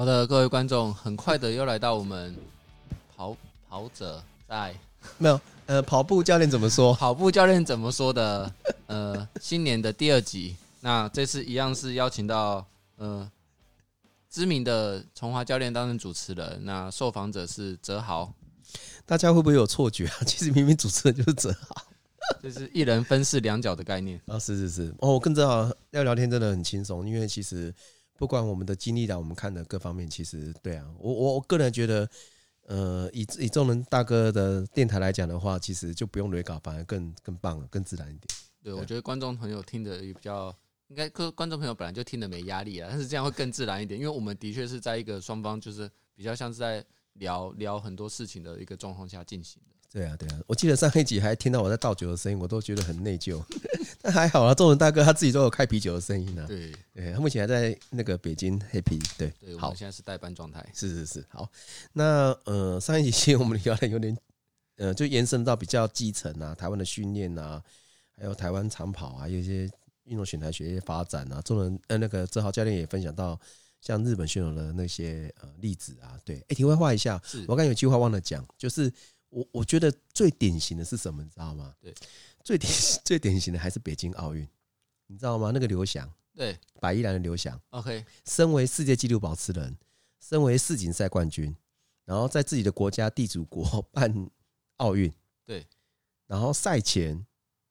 好的，各位观众，很快的又来到我们跑跑者在没有呃跑步教练怎么说？跑步教练怎么说的？呃，新年的第二集，那这次一样是邀请到呃知名的崇华教练担任主持人，那受访者是哲豪。大家会不会有错觉啊？其实明明主持人就是哲豪，就是一人分饰两角的概念啊！是是是哦，我跟哲豪要聊天真的很轻松，因为其实。不管我们的经历啦，我们看的各方面，其实对啊，我我我个人觉得，呃，以以众人大哥的电台来讲的话，其实就不用雷稿，反而更更棒了，更自然一点。对，我觉得观众朋友听的也比较，应该观观众朋友本来就听的没压力啊，但是这样会更自然一点，因为我们的确是在一个双方就是比较像是在聊聊很多事情的一个状况下进行的。对啊，对啊，我记得上一集还听到我在倒酒的声音，我都觉得很内疚。但还好啊，仲仁大哥他自己都有开啤酒的声音呢。对，对，他目前还在那个北京 happy。对，对，好，现在是代班状态。是是是，好。那呃，上一集我们聊的有点，呃，就延伸到比较基层啊，台湾的训练啊，还有台湾长跑啊，有一些运动选材学业发展啊。仲仁呃，那个哲豪教练也分享到像日本选手的那些呃例子啊。对，哎，题外话一下，我刚有句话忘了讲，就是。我我觉得最典型的是什么，你知道吗？对，最典 最典型的还是北京奥运，你知道吗？那个刘翔，对，百依兰的刘翔，OK，身为世界纪录保持人，身为世锦赛冠军，然后在自己的国家地主国 办奥运，对，然后赛前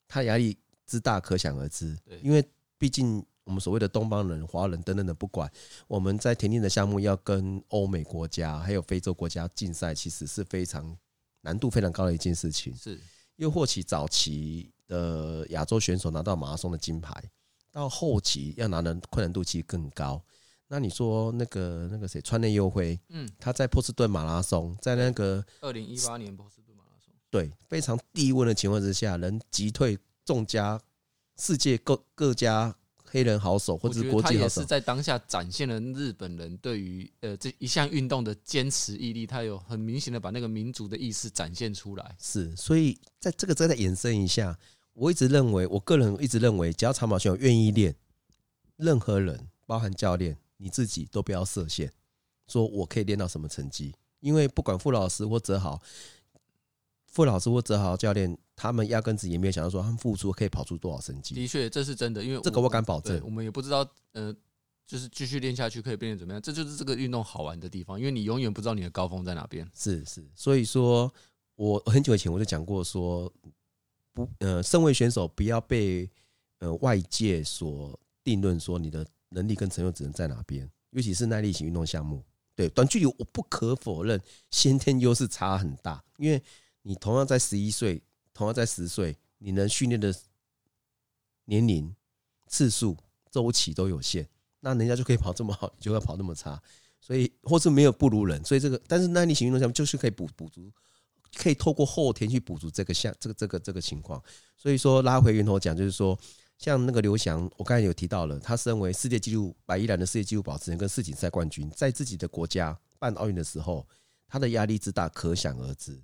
他压力之大可想而知，对，因为毕竟我们所谓的东方人、华人等等的，不管我们在田径的项目要跟欧美国家还有非洲国家竞赛，其实是非常。难度非常高的一件事情，是又或其早期的亚洲选手拿到马拉松的金牌，到后期要拿的困难度其实更高。那你说那个那个谁，川内优辉，嗯，他在波士顿马拉松，在那个二零一八年波士顿马拉松，对，非常低温的情况之下，能击退众家世界各各家。黑人好手，或者是国际好手，他也是在当下展现了日本人对于呃这一项运动的坚持毅力，他有很明显的把那个民族的意识展现出来。是，所以在这个再再延伸一下，我一直认为，我个人一直认为，只要长跑选手愿意练，任何人，包含教练，你自己都不要设限，说我可以练到什么成绩，因为不管傅老师或哲豪。傅老师或泽豪教练，他们压根子也没有想到说他们付出可以跑出多少成绩。的确，这是真的，因为这个我敢保证。我们也不知道，呃，就是继续练下去可以变成怎么样，这就是这个运动好玩的地方，因为你永远不知道你的高峰在哪边。是是，所以说我很久以前我就讲过说，不，呃，身为选手不要被呃外界所定论说你的能力跟成就只能在哪边，尤其是耐力型运动项目。对，短距离我不可否认先天优势差很大，因为。你同样在十一岁，同样在十岁，你能训练的年龄、次数、周期都有限，那人家就可以跑这么好，你就会跑那么差，所以或是没有不如人，所以这个，但是耐力型运动项目就是可以补补足，可以透过后天去补足这个项这个这个这个情况。所以说拉回源头讲，就是说像那个刘翔，我刚才有提到了，他身为世界纪录百依兰的世界纪录保持人跟世锦赛冠军，在自己的国家办奥运的时候，他的压力之大可想而知。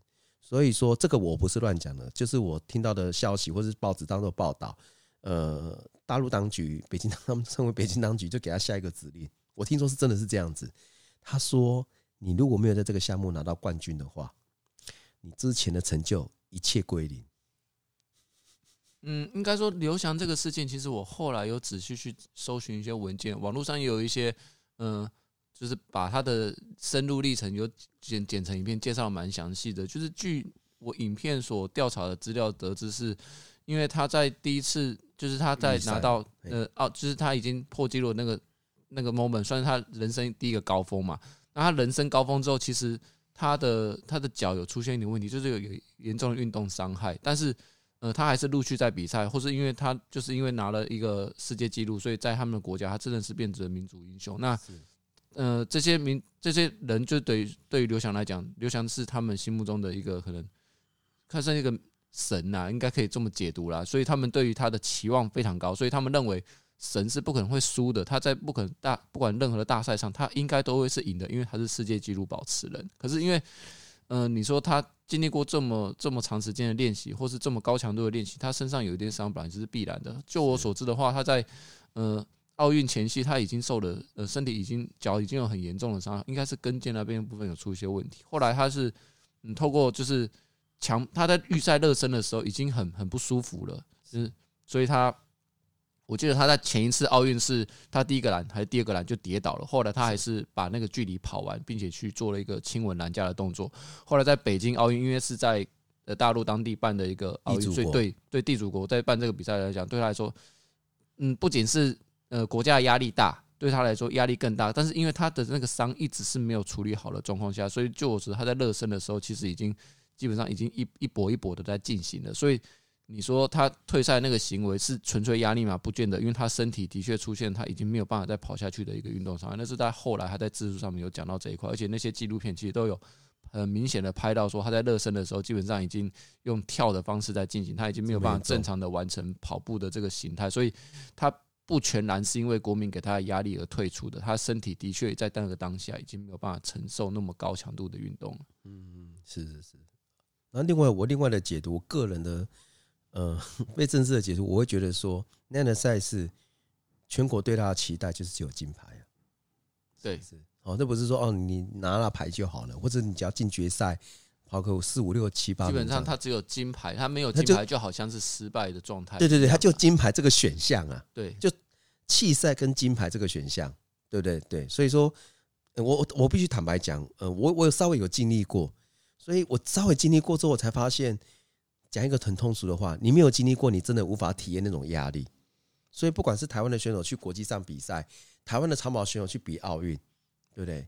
所以说这个我不是乱讲的，就是我听到的消息或是报纸当中报道。呃，大陆当局，北京 他们称为北京当局，就给他下一个指令。我听说是真的是这样子。他说：“你如果没有在这个项目拿到冠军的话，你之前的成就一切归零。”嗯，应该说刘翔这个事件，其实我后来有仔细去搜寻一些文件，网络上也有一些嗯。就是把他的深入历程有剪剪成影片，介绍蛮详细的。就是据我影片所调查的资料得知，是因为他在第一次，就是他在拿到呃哦，就是他已经破纪录那个那个 moment，算是他人生第一个高峰嘛。那他人生高峰之后，其实他的他的脚有出现一点问题，就是有有严重的运动伤害。但是呃，他还是陆续在比赛，或是因为他就是因为拿了一个世界纪录，所以在他们的国家，他真的是变成了民族英雄。那呃，这些民这些人就对于对于刘翔来讲，刘翔是他们心目中的一个可能，看上一个神呐、应该可以这么解读啦。所以他们对于他的期望非常高，所以他们认为神是不可能会输的。他在不可能大不管任何的大赛上，他应该都会是赢的，因为他是世界纪录保持人。可是因为，呃，你说他经历过这么这么长时间的练习，或是这么高强度的练习，他身上有一点伤，本来就是必然的。就我所知的话，他在呃。奥运前夕他已经受了呃身体已经脚已经有很严重的伤，应该是跟腱那边部分有出一些问题。后来他是嗯透过就是强他在预赛热身的时候已经很很不舒服了，是所以他我记得他在前一次奥运是他第一个栏还是第二个栏就跌倒了，后来他还是把那个距离跑完，并且去做了一个亲吻栏架的动作。后来在北京奥运，因为是在呃大陆当地办的一个奥运，所以对对地主国在办这个比赛来讲，对他来说，嗯，不仅是呃国家的压力大，对他来说压力更大。但是因为他的那个伤一直是没有处理好的状况下，所以就我觉得他在热身的时候，其实已经基本上已经一一波一波的在进行了，所以。你说他退赛那个行为是纯粹压力吗？不见得，因为他身体的确出现他已经没有办法再跑下去的一个运动伤害。那是在后来他在自述上面有讲到这一块，而且那些纪录片其实都有很明显的拍到说他在热身的时候基本上已经用跳的方式在进行，他已经没有办法正常的完成跑步的这个形态，所以他不全然是因为国民给他的压力而退出的，他身体的确在那个当下已经没有办法承受那么高强度的运动。嗯，是是是。那另外我另外的解读，个人的。呃，被正式的解读，我会觉得说那样的赛事，全国对他的期待就是只有金牌啊。对，是哦，这不是说哦，你拿了牌就好了，或者你只要进决赛，跑个四五六七八，基本上他只有金牌，他没有金牌就好像是失败的状态。对对对，他就金牌这个选项啊，对，就弃赛跟金牌这个选项，对不对？对，所以说，我我必须坦白讲，呃，我我有稍微有经历过，所以我稍微经历过之后，我才发现。讲一个很通俗的话，你没有经历过，你真的无法体验那种压力。所以，不管是台湾的选手去国际上比赛，台湾的长跑选手去比奥运，对不对？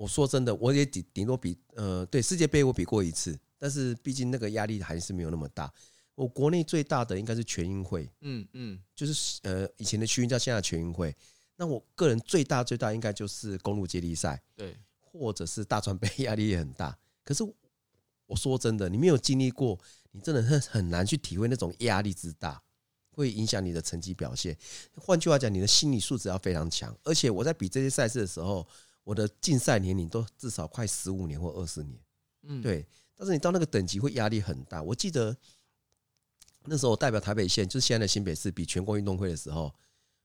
我说真的，我也顶顶多比呃，对世界杯我比过一次，但是毕竟那个压力还是没有那么大。我国内最大的应该是全运会，嗯嗯，就是呃以前的区运叫现在全运会。那我个人最大最大应该就是公路接力赛，对，或者是大专杯，压力也很大。可是我说真的，你没有经历过。你真的是很难去体会那种压力之大，会影响你的成绩表现。换句话讲，你的心理素质要非常强。而且我在比这些赛事的时候，我的竞赛年龄都至少快十五年或二十年。嗯，对。但是你到那个等级会压力很大。我记得那时候我代表台北县，就是现在的新北市，比全国运动会的时候，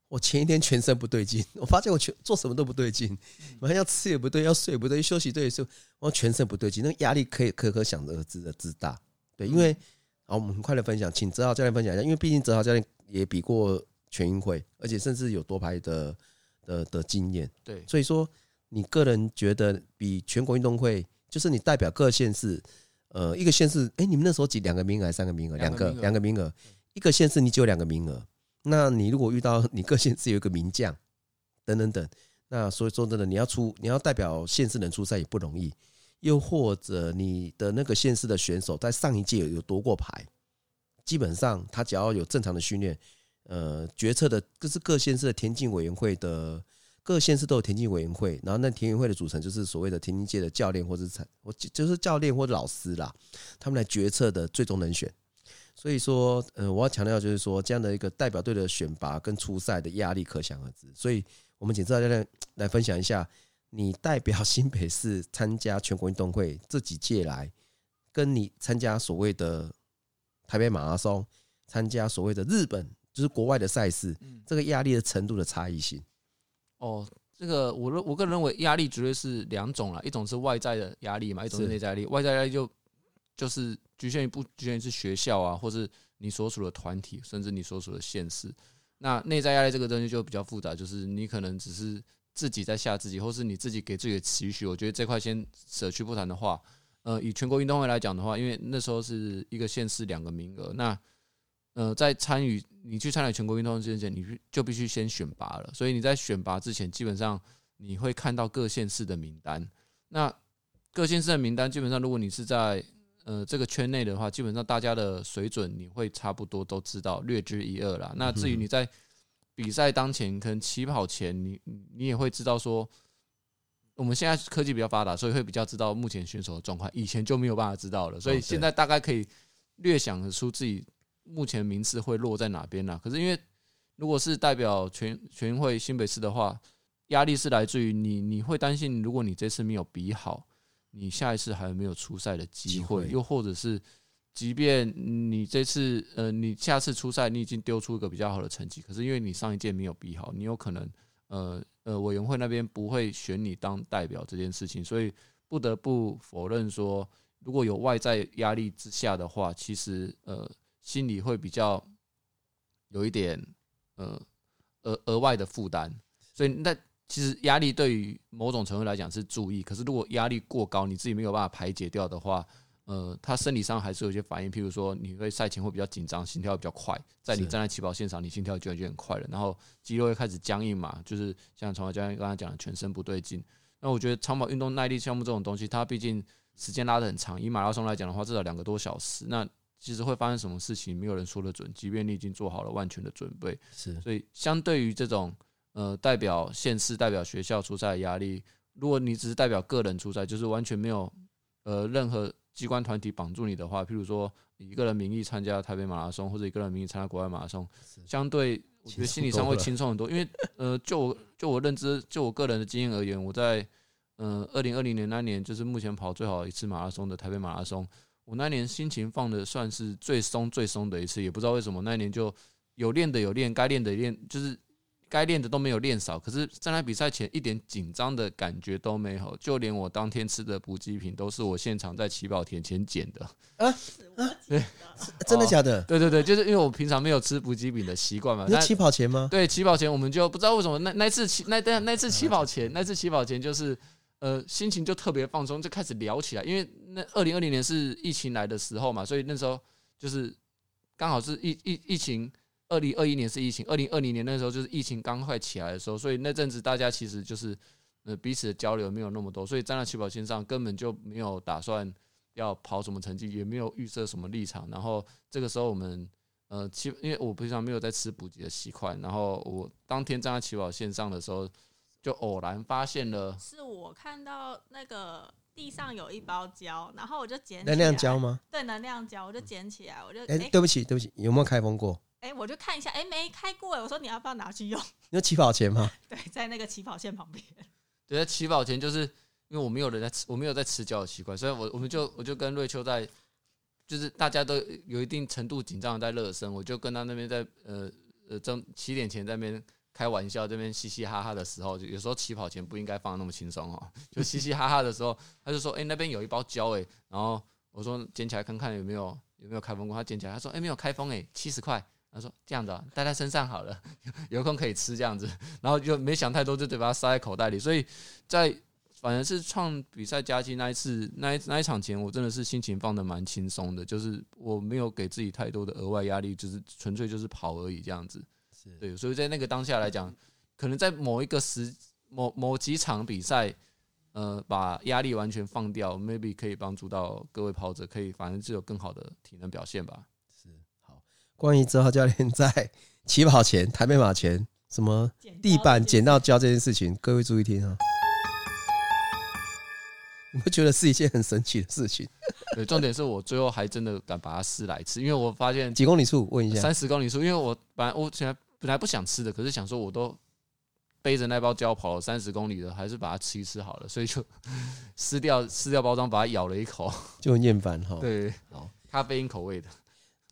我前一天全身不对劲，我发现我全做什么都不对劲，晚上要吃也不对，要睡也不对，休息对的我全身不对劲，那个压力可以可可想而知的之大。对，因为好，我们很快的分享，请哲豪教练分享一下。因为毕竟哲豪教练也比过全运会，而且甚至有多牌的的的经验。对，所以说你个人觉得比全国运动会，就是你代表各县市，呃，一个县市，哎，你们那时候几两个名额还是三个名额？两个，两个名额。一个县市你只有两个名额，那你如果遇到你各县市有一个名将，等等等，那所以说真的，你要出，你要代表县市能出赛也不容易。又或者你的那个县市的选手在上一届有夺过牌，基本上他只要有正常的训练，呃，决策的就是各县市的田径委员会的各县市都有田径委员会，然后那田径会的组成就是所谓的田径界的教练或者是我就是教练或者老师啦，他们来决策的最终人选。所以说，呃，我要强调就是说，这样的一个代表队的选拔跟初赛的压力可想而知。所以我们请赵教练来分享一下。你代表新北市参加全国运动会这几届来，跟你参加所谓的台北马拉松、参加所谓的日本就是国外的赛事，这个压力的程度的差异性。哦，这个我认我个人认为压力绝对是两种啦，一种是外在的压力嘛，一种是内在压力。外在压力就就是局限于不局限于是学校啊，或是你所属的团体，甚至你所属的县市。那内在压力这个东西就比较复杂，就是你可能只是。自己在吓自己，或是你自己给自己的期许，我觉得这块先舍去不谈的话，呃，以全国运动会来讲的话，因为那时候是一个县市两个名额，那呃，在参与你去参与全国运动会之前，你就必须先选拔了，所以你在选拔之前，基本上你会看到各县市的名单。那各县市的名单，基本上如果你是在呃这个圈内的话，基本上大家的水准你会差不多都知道，略知一二啦。那至于你在比赛当前，可能起跑前，你你也会知道说，我们现在科技比较发达，所以会比较知道目前选手的状况。以前就没有办法知道了，所以现在大概可以略想得出自己目前名次会落在哪边呢。可是因为如果是代表全全运会新北市的话，压力是来自于你，你会担心，如果你这次没有比好，你下一次还有没有出赛的机会？又或者是即便你这次呃，你下次出赛，你已经丢出一个比较好的成绩，可是因为你上一届没有比好，你有可能呃呃，委员会那边不会选你当代表这件事情，所以不得不否认说，如果有外在压力之下的话，其实呃心里会比较有一点呃额额外的负担，所以那其实压力对于某种程度来讲是注意，可是如果压力过高，你自己没有办法排解掉的话。呃，他生理上还是有一些反应，譬如说，你会赛前会比较紧张，心跳比较快，在你站在起跑线上，你心跳就已经很快了，然后肌肉会开始僵硬嘛，就是像长跑教练刚才讲的，全身不对劲。那我觉得长跑运动耐力项目这种东西，它毕竟时间拉得很长，以马拉松来讲的话，至少两个多小时。那其实会发生什么事情，没有人说得准，即便你已经做好了万全的准备。是，所以相对于这种呃代表县市、代表学校出赛的压力，如果你只是代表个人出赛，就是完全没有呃任何。机关团体绑住你的话，譬如说以一个人名义参加台北马拉松，或者一个人名义参加国外马拉松，相对我觉得心理上会轻松很多。因为呃，就我就我认知，就我个人的经验而言，我在嗯二零二零年那年，就是目前跑最好一次马拉松的台北马拉松，我那年心情放的算是最松最松的一次，也不知道为什么那年就有练的有练，该练的练，就是。该练的都没有练少，可是站在比赛前一点紧张的感觉都没有，就连我当天吃的补给品都是我现场在起跑田前捡的。啊啊，对，真的假的？对对对，就是因为我平常没有吃补给品的习惯嘛。那起跑前吗？对，起跑前我们就不知道为什么那那次起那那那次起跑前那次起跑前就是呃心情就特别放松，就开始聊起来。因为那二零二零年是疫情来的时候嘛，所以那时候就是刚好是疫疫疫情。二零二一年是疫情，二零二零年那时候就是疫情刚快起来的时候，所以那阵子大家其实就是呃彼此的交流没有那么多，所以站在起跑线上根本就没有打算要跑什么成绩，也没有预设什么立场。然后这个时候我们呃起，因为我平常没有在吃补给的习惯，然后我当天站在起跑线上的时候，就偶然发现了，是我看到那个地上有一包胶，然后我就捡起来，能量胶吗？对，能量胶，我就捡起来，我就哎，对不起，对不起，有没有开封过？哎，我就看一下，哎，没开过哎。我说你要不要拿去用？你有起跑前吗？对，在那个起跑线旁边。对，在起跑前，就是因为我没有人在吃，我没有在吃胶的习惯，所以我我们就我就跟瑞秋在，就是大家都有一定程度紧张的在热身，我就跟他那边在呃呃正起点前在那边开玩笑，这边嘻嘻哈哈的时候，就有时候起跑前不应该放那么轻松哦，就嘻嘻哈哈的时候，他就说，哎，那边有一包胶哎，然后我说捡起来看看有没有有没有开封过，他捡起来，他说，哎，没有开封哎，七十块。他说：“这样子啊，带在身上好了，有空可以吃这样子。”然后就没想太多，就得把它塞在口袋里。所以在反正是创比赛佳绩那一次那一那一场前，我真的是心情放得蛮轻松的，就是我没有给自己太多的额外压力，就是纯粹就是跑而已这样子。是对，所以在那个当下来讲，可能在某一个时某某几场比赛，呃，把压力完全放掉，maybe 可以帮助到各位跑者，可以反正就有更好的体能表现吧。是好关于哲豪教练 在起跑前、台北马前什么地板捡到胶这件事情，各位注意听啊！你会觉得是一件很神奇的事情。对，重点是我最后还真的敢把它试来吃，因为我发现几公里数，问一下，三十公里数。因为我本来我现在本来不想吃的，可是想说我都背着那包胶跑了三十公里了，还是把它吃一吃好了，所以就 撕掉撕掉包装，把它咬了一口，就很厌烦哈。对，好，咖啡因口味的。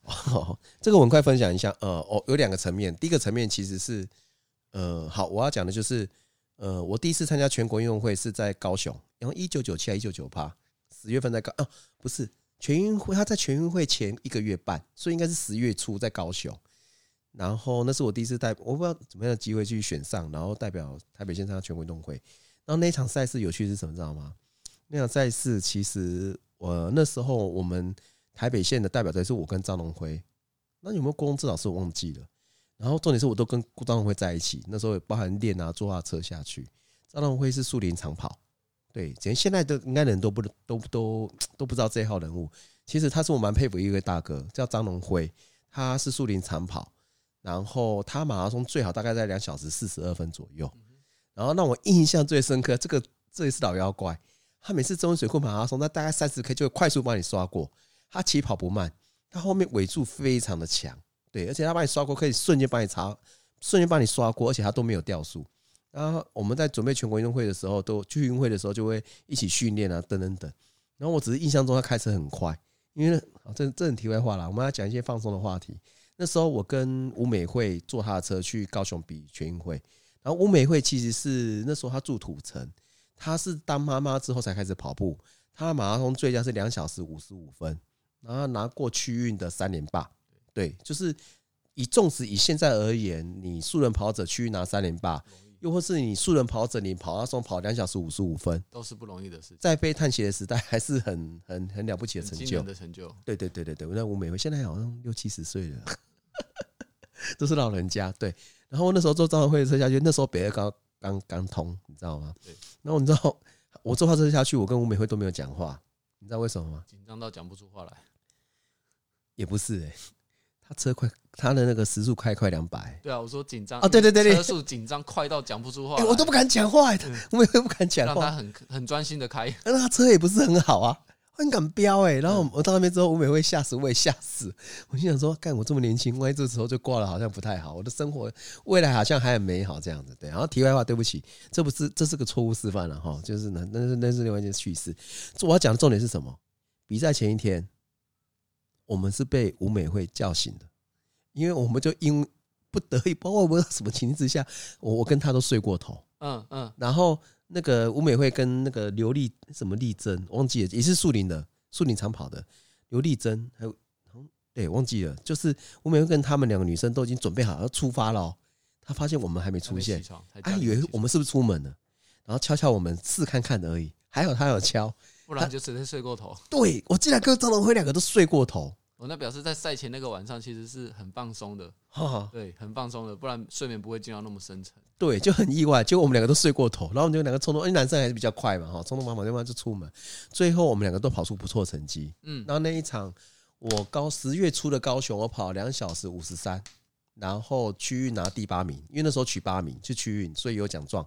哦，这个我很快分享一下。呃，哦，有两个层面。第一个层面其实是，呃，好，我要讲的就是，呃，我第一次参加全国运动会是在高雄，然后一九九七还一九九八，十月份在高，哦，不是全运会，他在全运会前一个月半，所以应该是十月初在高雄。然后那是我第一次带，我不知道怎么样的机会去选上，然后代表台北县参加全国运动会。然后那场赛事有趣是什么，知道吗？那场赛事其实我那时候我们。台北县的代表队是我跟张龙辉，那有没有公知老师我忘记了。然后重点是我都跟张龙辉在一起，那时候也包含练啊，坐他车下去。张龙辉是树林长跑，对，连现在的应该人都不都都都不知道这一号人物。其实他是我蛮佩服一位大哥，叫张龙辉，他是树林长跑，然后他马拉松最好大概在两小时四十二分左右。然后让我印象最深刻，这个这也是老妖怪，他每次中文水库马拉松，他大概三十 K 就会快速帮你刷过。他起跑不慢，他后面尾柱非常的强，对，而且他帮你刷过，可以瞬间帮你查，瞬间帮你刷过，而且他都没有掉速。然后我们在准备全国运动会的时候，都去运会的时候就会一起训练啊，等等等。然后我只是印象中他开车很快，因为，这这很题外话啦，我们要讲一些放松的话题。那时候我跟吴美惠坐她的车去高雄比全运会，然后吴美惠其实是那时候她住土城，她是当妈妈之后才开始跑步，她马拉松最佳是两小时五十五分，然后拿过区运的三连霸。对，就是以纵使以现在而言，你素人跑者区运拿三连霸。又或是你素人跑者，你跑马拉松跑两小时五十五分，都是不容易的事情。在背碳鞋的时代，还是很很很了不起的成就。的成就，对对对对对。那吴美惠现在好像六七十岁了，都是老人家。对。然后那时候坐招会车下去，那时候北二高刚刚通，你知道吗？对。然后你知道 我坐他车下去，我跟吴美惠都没有讲话，你知道为什么吗？紧张到讲不出话来。也不是哎、欸。他车快，他的那个时速开快两百。对啊，我说紧张啊，对对对对，车速紧张快到讲不出话，欸，我都不敢讲话，欸，我也不敢讲话。让他很很专心的开，那他车也不是很好啊，很敢飙哎。然后我到那边之后，吴美惠吓死，我也吓死。我心想说，干我这么年轻，万一这时候就挂了，好像不太好。我的生活未来好像还很美好这样子。对，然后题外话，对不起，这不是这是个错误示范了哈，就是那那是那是另外一件趣事。我要讲的重点是什么？比赛前一天，我们是被吴美惠叫醒的。因为我们就因不得已，包括我们什么情况之下，我我跟他都睡过头，嗯嗯，然后那个吴美惠跟那个刘丽什么丽珍忘记了，也是树林的树林长跑的刘丽珍，还有对忘记了，就是吴美惠跟他们两个女生都已经准备好要出发了，她发现我们还没出现，他以为我们是不是出门了，然后敲敲我们试看看而已，还好她有敲，不然就直接睡过头。对，我竟然跟张龙辉两个都睡过头。我那表示在赛前那个晚上其实是很放松的，对，很放松的，不然睡眠不会进到那么深沉。对，就很意外，结果我们两个都睡过头，然后我们就两个冲动，因为男生还是比较快嘛，哈，匆匆忙忙，就出门。最后我们两个都跑出不错成绩，嗯，然后那一场我高十月初的高雄，我跑两小时五十三，然后区域拿第八名，因为那时候取八名是区域，所以有奖状。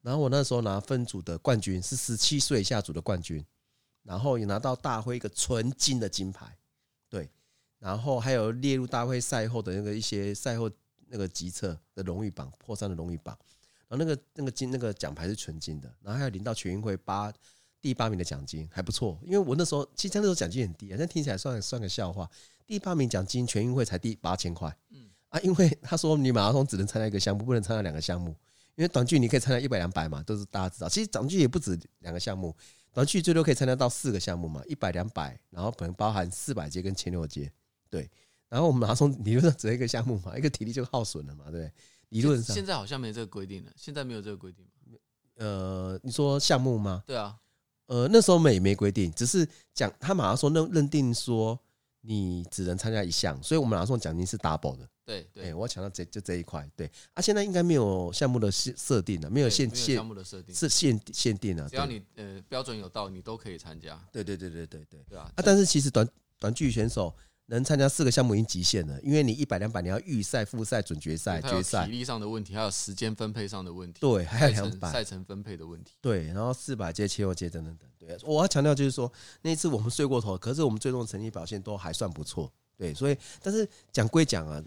然后我那时候拿分组的冠军，是十七岁以下组的冠军，然后也拿到大会一个纯金的金牌。对，然后还有列入大会赛后的那个一些赛后那个集册的荣誉榜，破三的荣誉榜。然后那个那个金那个奖牌是纯金的，然后还有领到全运会八第八名的奖金，还不错。因为我那时候其实那时候奖金很低啊，但听起来算算个笑话。第八名奖金全运会才第八千块，嗯啊，因为他说你马拉松只能参加一个项目，不能参加两个项目。因为短距你可以参加一百两百嘛，都是大家知道。其实短距也不止两个项目。短距最多可以参加到四个项目嘛，一百、两百，然后可能包含四百阶跟千六阶，对。然后我们马拉松理论上只有一个项目嘛，一个体力就耗损了嘛，对。理论上现在好像没这个规定了，现在没有这个规定。呃，你说项目吗？对啊。呃，那时候没没规定，只是讲他马拉松认认定说你只能参加一项，所以我们马拉松奖金是 double 的。对对、欸，我强调这就这一块，对啊，现在应该没有项目的设设定了，没有限限项目的设定是限限定了，只要你呃标准有到，你都可以参加。对对对对对对，对啊，啊，但是其实短短距选手能参加四个项目已经极限了，因为你一百两百你要预赛、复赛、准决赛、决赛，体力上的问题，还有时间分配上的问题，对，还有两百赛程分配的问题，对，然后四百阶、七六阶等等等，对，我要强调就是说那一次我们睡过头，可是我们最终的成绩表现都还算不错，对，所以但是讲归讲啊。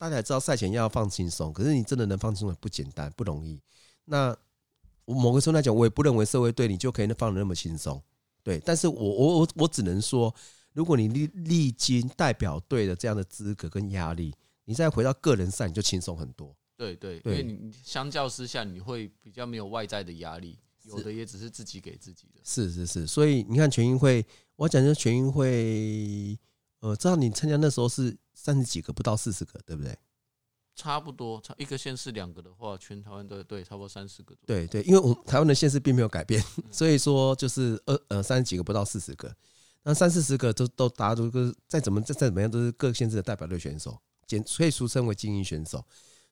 大家也知道赛前要放轻松，可是你真的能放轻松不简单，不容易。那我某个时候来讲，我也不认为社会对你就可以放的那么轻松。对，但是我我我我只能说，如果你历历经代表队的这样的资格跟压力，你再回到个人赛，你就轻松很多。对对，对，因为你相较之下，你会比较没有外在的压力，有的也只是自己给自己的。是是是，所以你看全运会，我讲的全运会，呃，知道你参加那时候是。三十几个不到四十个，对不对？差不多，差一个县市两个的话，全台湾都对，差不多三十个。对对，因为我们台湾的县市并没有改变，所以说就是二呃三十几个不到四十个，那三四十个都都大家都个再怎么再再怎么样都是各县市的代表队选手，简所以俗称为精英选手。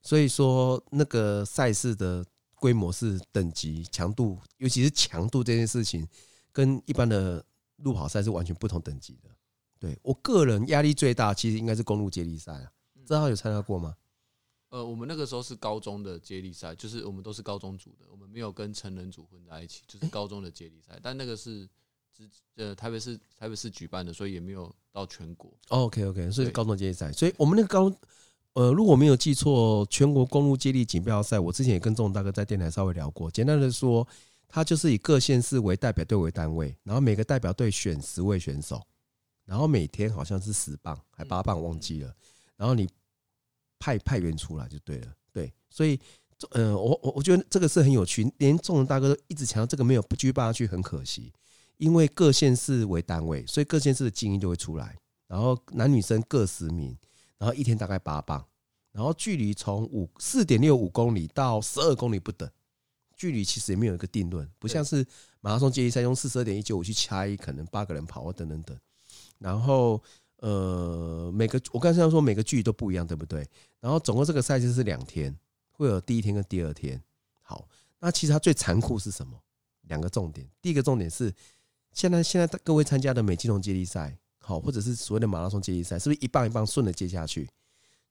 所以说那个赛事的规模是等级强度，尤其是强度这件事情，跟一般的路跑赛是完全不同等级的。对我个人压力最大，其实应该是公路接力赛啊。正好有参加过吗？呃，我们那个时候是高中的接力赛，就是我们都是高中组的，我们没有跟成人组混在一起，就是高中的接力赛。但那个是只呃台北市台北市举办的，所以也没有到全国。OK OK，所以高中接力赛，所以我们那个高呃，如果没有记错，全国公路接力锦标赛，我之前也跟钟大哥在电台稍微聊过。简单的说，它就是以各县市为代表队为单位，然后每个代表队选十位选手。然后每天好像是十磅还八磅忘记了，然后你派派员出来就对了，对，所以呃，我我我觉得这个是很有趣，连众人大哥都一直强调这个没有不继续办下去很可惜，因为各县市为单位，所以各县市的精英就会出来，然后男女生各十名，然后一天大概八磅，然后距离从五四点六五公里到十二公里不等。距离其实也没有一个定论，不像是马拉松接力赛用四十二点一九五去掐一，可能八个人跑啊等等等。然后呃，每个我刚才说每个距离都不一样，对不对？然后总共这个赛事是两天，会有第一天跟第二天。好，那其实它最残酷是什么？两个重点。第一个重点是，现在现在各位参加的美基龙接力赛，好，或者是所谓的马拉松接力赛，是不是一棒一棒顺的接下去？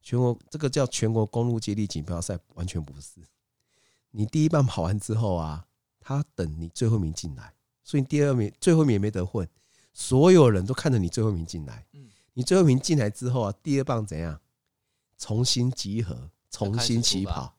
全国这个叫全国公路接力锦标赛，完全不是。你第一棒跑完之后啊，他等你最后一名进来，所以第二名最后一名也没得混，所有人都看着你最后一名进来。你最后一名进来之后啊，第二棒怎样？重新集合，重新起跑，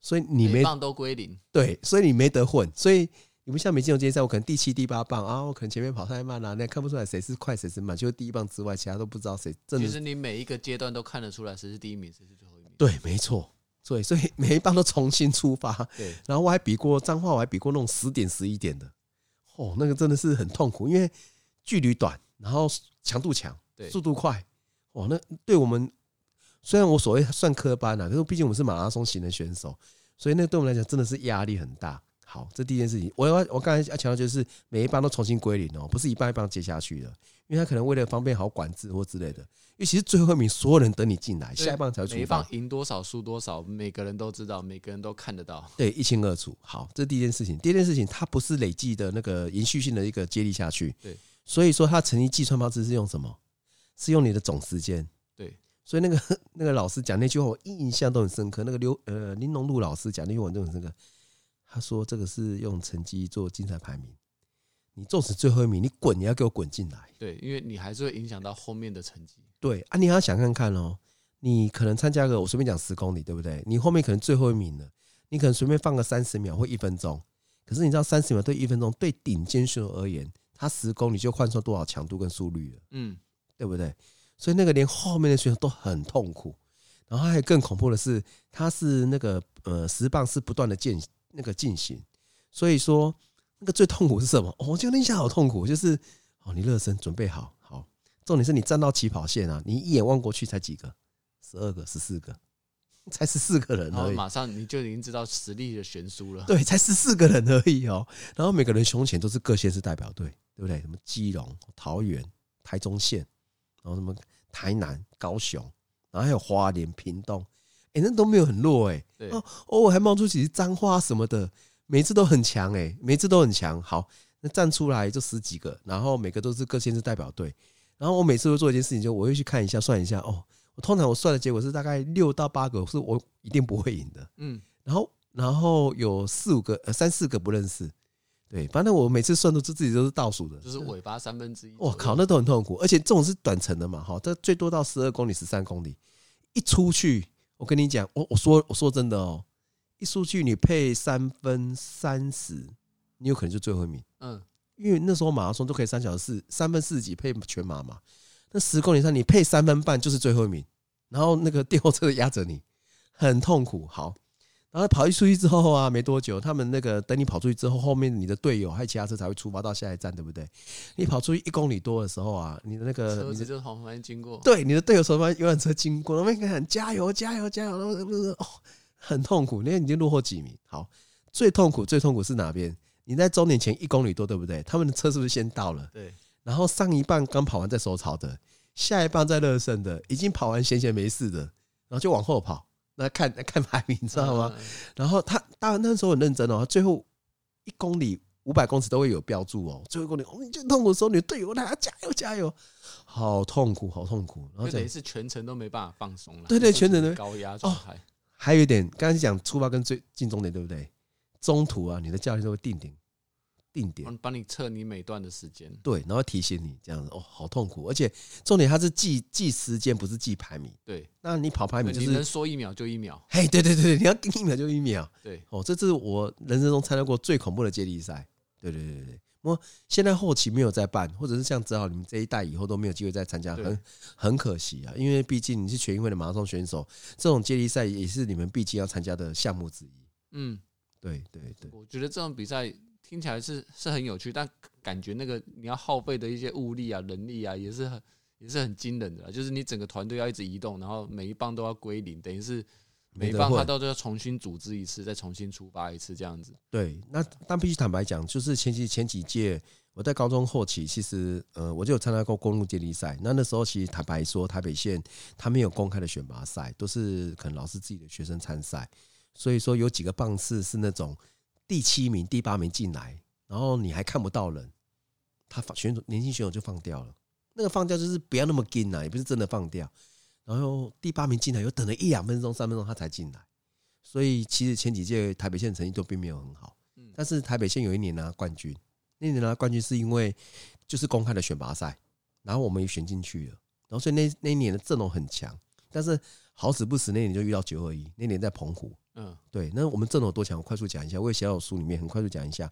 所以你没棒都归零。对，所以你没得混。所以你不像美金龙接力赛，我可能第七、第八棒啊，我可能前面跑太慢了，那看不出来谁是快谁是慢，就是第一棒之外，其他都不知道谁真的。其实你每一个阶段都看得出来谁是第一名，谁是最后一名。对，没错。对，所以每一棒都重新出发。对，然后我还比过彰化，我还比过那种十点、十一点的。哦，那个真的是很痛苦，因为距离短，然后强度强，速度快。哦，那对我们虽然我所谓算科班啊，可是毕竟我们是马拉松型的选手，所以那对我们来讲真的是压力很大。好，这第一件事情，我要我刚才要强调就是每一棒都重新归零哦，不是一棒一棒接下去的，因为他可能为了方便好管制或之类的。因为其实最后一名所有人等你进来，下一棒才会出发。每一棒赢多少输多少，每个人都知道，每个人都看得到，对，一清二楚。好，这是第一件事情。第二件事情，它不是累计的那个延续性的一个接力下去，对，所以说它成绩计算方式是用什么？是用你的总时间，对。所以那个那个老师讲那句话，我印象都很深刻。那个刘呃林龙路老师讲那句话都很深刻。他说：“这个是用成绩做竞赛排名，你纵使最后一名，你滚你要给我滚进来。对，因为你还是会影响到后面的成绩。对啊，你要想看看哦，你可能参加个我随便讲十公里，对不对？你后面可能最后一名了，你可能随便放个三十秒或一分钟。可是你知道三十秒对一分钟对顶尖选手而言，他十公里就换算多少强度跟速率了？嗯，对不对？所以那个连后面的选手都很痛苦。然后还有更恐怖的是，他是那个呃十磅是不断的间。”那个进行，所以说那个最痛苦是什么？哦，我觉得那一下好痛苦，就是哦，你热身准备好，好，重点是你站到起跑线啊，你一眼望过去才几个，十二个、十四个，才十四个人而已，马上你就已经知道实力的悬殊了。对，才十四个人而已哦。然后每个人胸前都是各县市代表队，对不对？什么基隆、桃园、台中县，然后什么台南、高雄，然后还有花莲、屏东。哎，那都没有很弱哎，哦，偶尔还冒出几句脏话什么的，每次都很强哎，每次都很强。好，那站出来就十几个，然后每个都是各县市代表队。然后我每次会做一件事情，就我会去看一下，算一下哦。我通常我算的结果是大概六到八个是我一定不会赢的，嗯。然后然后有四五个呃三四个不认识，对，反正我每次算都是自己都是倒数的，就是尾巴三分之一。我靠，那都很痛苦，而且这种是短程的嘛，哈，这最多到十二公里、十三公里，一出去。我跟你讲，我我说我说真的哦，一出去你配三分三十，你有可能就最后一名。嗯，因为那时候马拉松都可以三小时四三分四十几配全马嘛，那十公里上你配三分半就是最后一名，然后那个电后车压着你，很痛苦。好。然后跑一出去之后啊，没多久，他们那个等你跑出去之后，后面你的队友还有其他车才会出发到下一站，对不对？你跑出去一公里多的时候啊，你的那个车子就从旁边经过，对，你的队友从旁边游览车经过，那边喊加油加油加油，然后哦，很痛苦，因为已经落后几名。好，最痛苦最痛苦是哪边？你在终点前一公里多，对不对？他们的车是不是先到了？对。然后上一半刚跑完在收草的，下一半在热身的，已经跑完闲闲没事的，然后就往后跑。来看来 看排名，你知道吗？然后他当然那时候很认真哦，最后一公里五百公尺都会有标注哦。最后一公里，哦，你最痛苦的时候，你的队友他加油加油，好痛苦好痛苦。然后等于是全程都没办法放松了。对对，全程都高压状态。还有一点，刚才讲出发跟最进终点，对不对？中途啊，你的教练都会定点。定点帮你测你每段的时间，对，然后提醒你这样子哦，好痛苦，而且重点它是记记时间，不是记排名。对，那你跑排名就是能说一秒就一秒。嘿，对对对，你要定一秒就一秒。对，哦，这是我人生中参加过最恐怖的接力赛。对对对对，我现在后期没有再办，或者是像只好你们这一代以后都没有机会再参加，很很可惜啊。因为毕竟你是全运会的马拉松选手，这种接力赛也是你们毕竟要参加的项目之一。嗯，对对对，我觉得这种比赛听起来是是很有趣，但感觉那个你要耗费的一些物力啊、人力啊，也是很也是很惊人的。就是你整个团队要一直移动，然后每一棒都要归零，等于是。每棒他都要重新组织一次，再重新出发一次，这样子。对，那但必须坦白讲，就是前几前几届我在高中后期，其实呃，我就有参加过公路接力赛。那那时候其实坦白说，台北县他没有公开的选拔赛，都是可能老师自己的学生参赛。所以说有几个棒次是那种第七名、第八名进来，然后你还看不到人，他放选手年轻选手就放掉了。那个放掉就是不要那么紧啊，也不是真的放掉。然后第八名进来，又等了一两分钟、三分钟，他才进来。所以其实前几届台北县成绩都并没有很好。但是台北县有一年拿冠军，那年拿冠军是因为就是公开的选拔赛，然后我们也选进去了。然后所以那那一年的阵容很强，但是好死不死那年就遇到九二一，那年在澎湖。嗯，对。那我们阵容多强？我快速讲一下，我也写到书里面，很快速讲一下。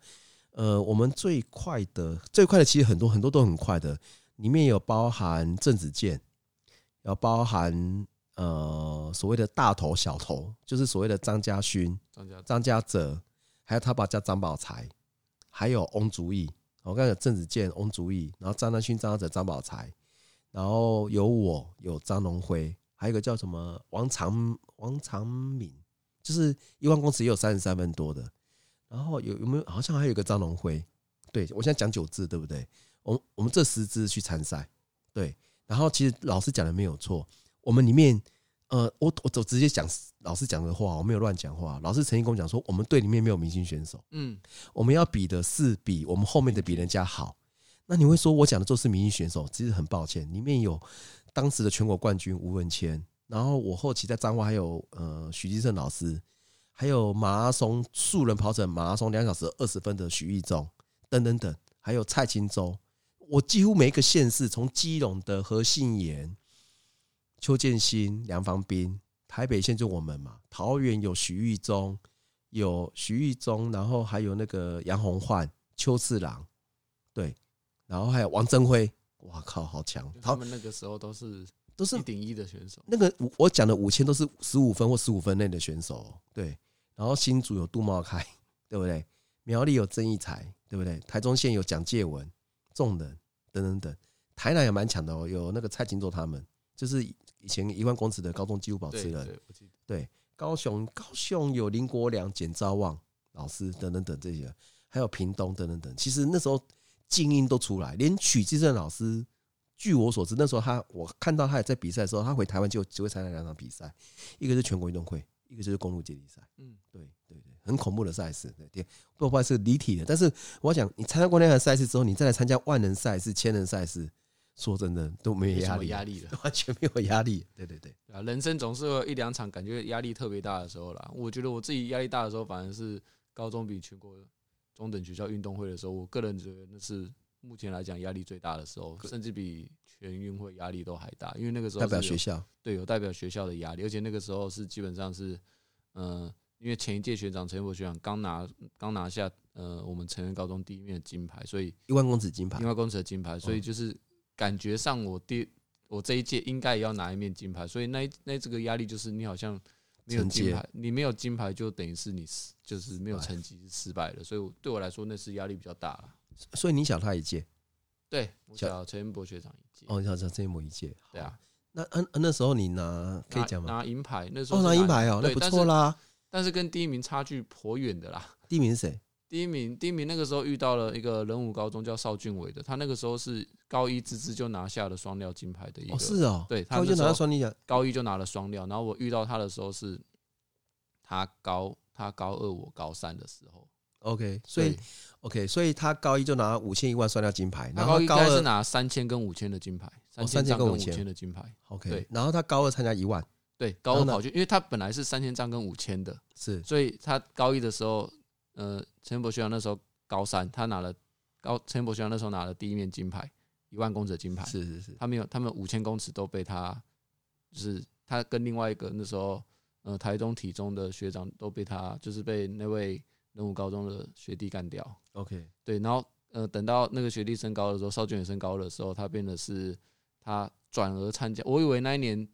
呃，我们最快的最快的其实很多很多都很快的，里面有包含郑子健。要包含呃所谓的大头小头，就是所谓的张家勋、张家张家泽，还有他爸叫张宝才，还有翁竹义。我刚才有郑子健、翁竹义，然后张家勋、张家泽、张宝才，然后有我，有张龙辉，还有一个叫什么王长王长敏，就是一万公尺也有三十三分多的。然后有有没有好像还有一个张龙辉？对，我现在讲九支，对不对？我我们这十支去参赛，对。然后其实老师讲的没有错，我们里面，呃，我我走直接讲老师讲的话，我没有乱讲话。老师曾经跟我讲说，我们队里面没有明星选手，嗯，我们要比的是比我们后面的比人家好。那你会说我讲的都是明星选手，其实很抱歉，里面有当时的全国冠军吴文谦，然后我后期在彰化还有呃许继胜老师，还有马拉松素人跑者马拉松两小时二十分的许义忠等等等，还有蔡清洲。我几乎每一个县市，从基隆的何信言、邱建新、梁防斌，台北县就我们嘛。桃园有许玉忠，有许玉忠，然后还有那个杨洪焕、邱次郎，对，然后还有王增辉。哇靠，好强！他们那个时候都是都是一顶一的选手。那个我讲的五千都是十五分或十五分内的选手，对。然后新竹有杜茂开，对不对？苗栗有曾义才，对不对？台中县有蒋介文。众人等等等，台南也蛮强的哦，有那个蔡金洲他们，就是以前一万公尺的高中纪录保持人。对，高雄高雄有林国良、简昭旺老师等等等这些，还有屏东等等等。其实那时候精英都出来，连许志胜老师，据我所知，那时候他我看到他也在比赛的时候，他回台湾就只会参加两场比赛，一个是全国运动会，一个就是公路接力赛。嗯，对对对。很恐怖的赛事，对，不不是离体的。但是我想，你参加过那样的赛事之后，你再来参加万人赛事、千人赛事，说真的都没有压力，压力了，完全没有压力。对对对，啊，人生总是有一两场感觉压力特别大的时候啦。我觉得我自己压力大的时候，反而是高中比全国中等学校运动会的时候，我个人觉得那是目前来讲压力最大的时候，甚至比全运会压力都还大，因为那个时候代表学校，对，有代表学校的压力，而且那个时候是基本上是，嗯。因为前一届学长陈彦博学长刚拿刚拿下呃我们成人高中第一面的金牌，所以一万公尺金牌，一万公尺的金牌，所以就是感觉上我第我这一届应该也要拿一面金牌，所以那那这个压力就是你好像没有金牌，你没有金牌就等于是你就是没有成绩是失败了，所以对我来说那是压力比较大了。所以你小他一届，对，我小陈彦博学长一届，哦，你小陈彦博一届，对啊，那那那时候你拿可以讲吗？拿银牌，那时候拿银牌哦，那不错啦。但是跟第一名差距颇远的啦。第一名是谁？第一名，第一名那个时候遇到了一个人武高中叫邵俊伟的，他那个时候是高一直直就拿下了双料金牌的一个。是哦，对，高一就拿了双料，高一就拿了双料。然后我遇到他的时候是，他高他高二，我高三的时候。OK，所以 OK，所以他高一就拿了五千一万双料金牌，然后高一应该是拿三千跟五千的金牌，三千跟五千的金牌。OK，对，然后他高二参加一万。对，高二跑去，因为他本来是三千张跟五千的，是，所以他高一的时候，呃，陈博学长那时候高三，他拿了高陈博学长那时候拿了第一面金牌，一万公尺的金牌，是是是，他没有，他们五千公尺都被他，就是他跟另外一个那时候，呃，台中体中的学长都被他，就是被那位仁武高中的学弟干掉。OK，对，然后呃，等到那个学弟升高的时候，邵俊也升高的时候，他变得是他转而参加。我以为那一年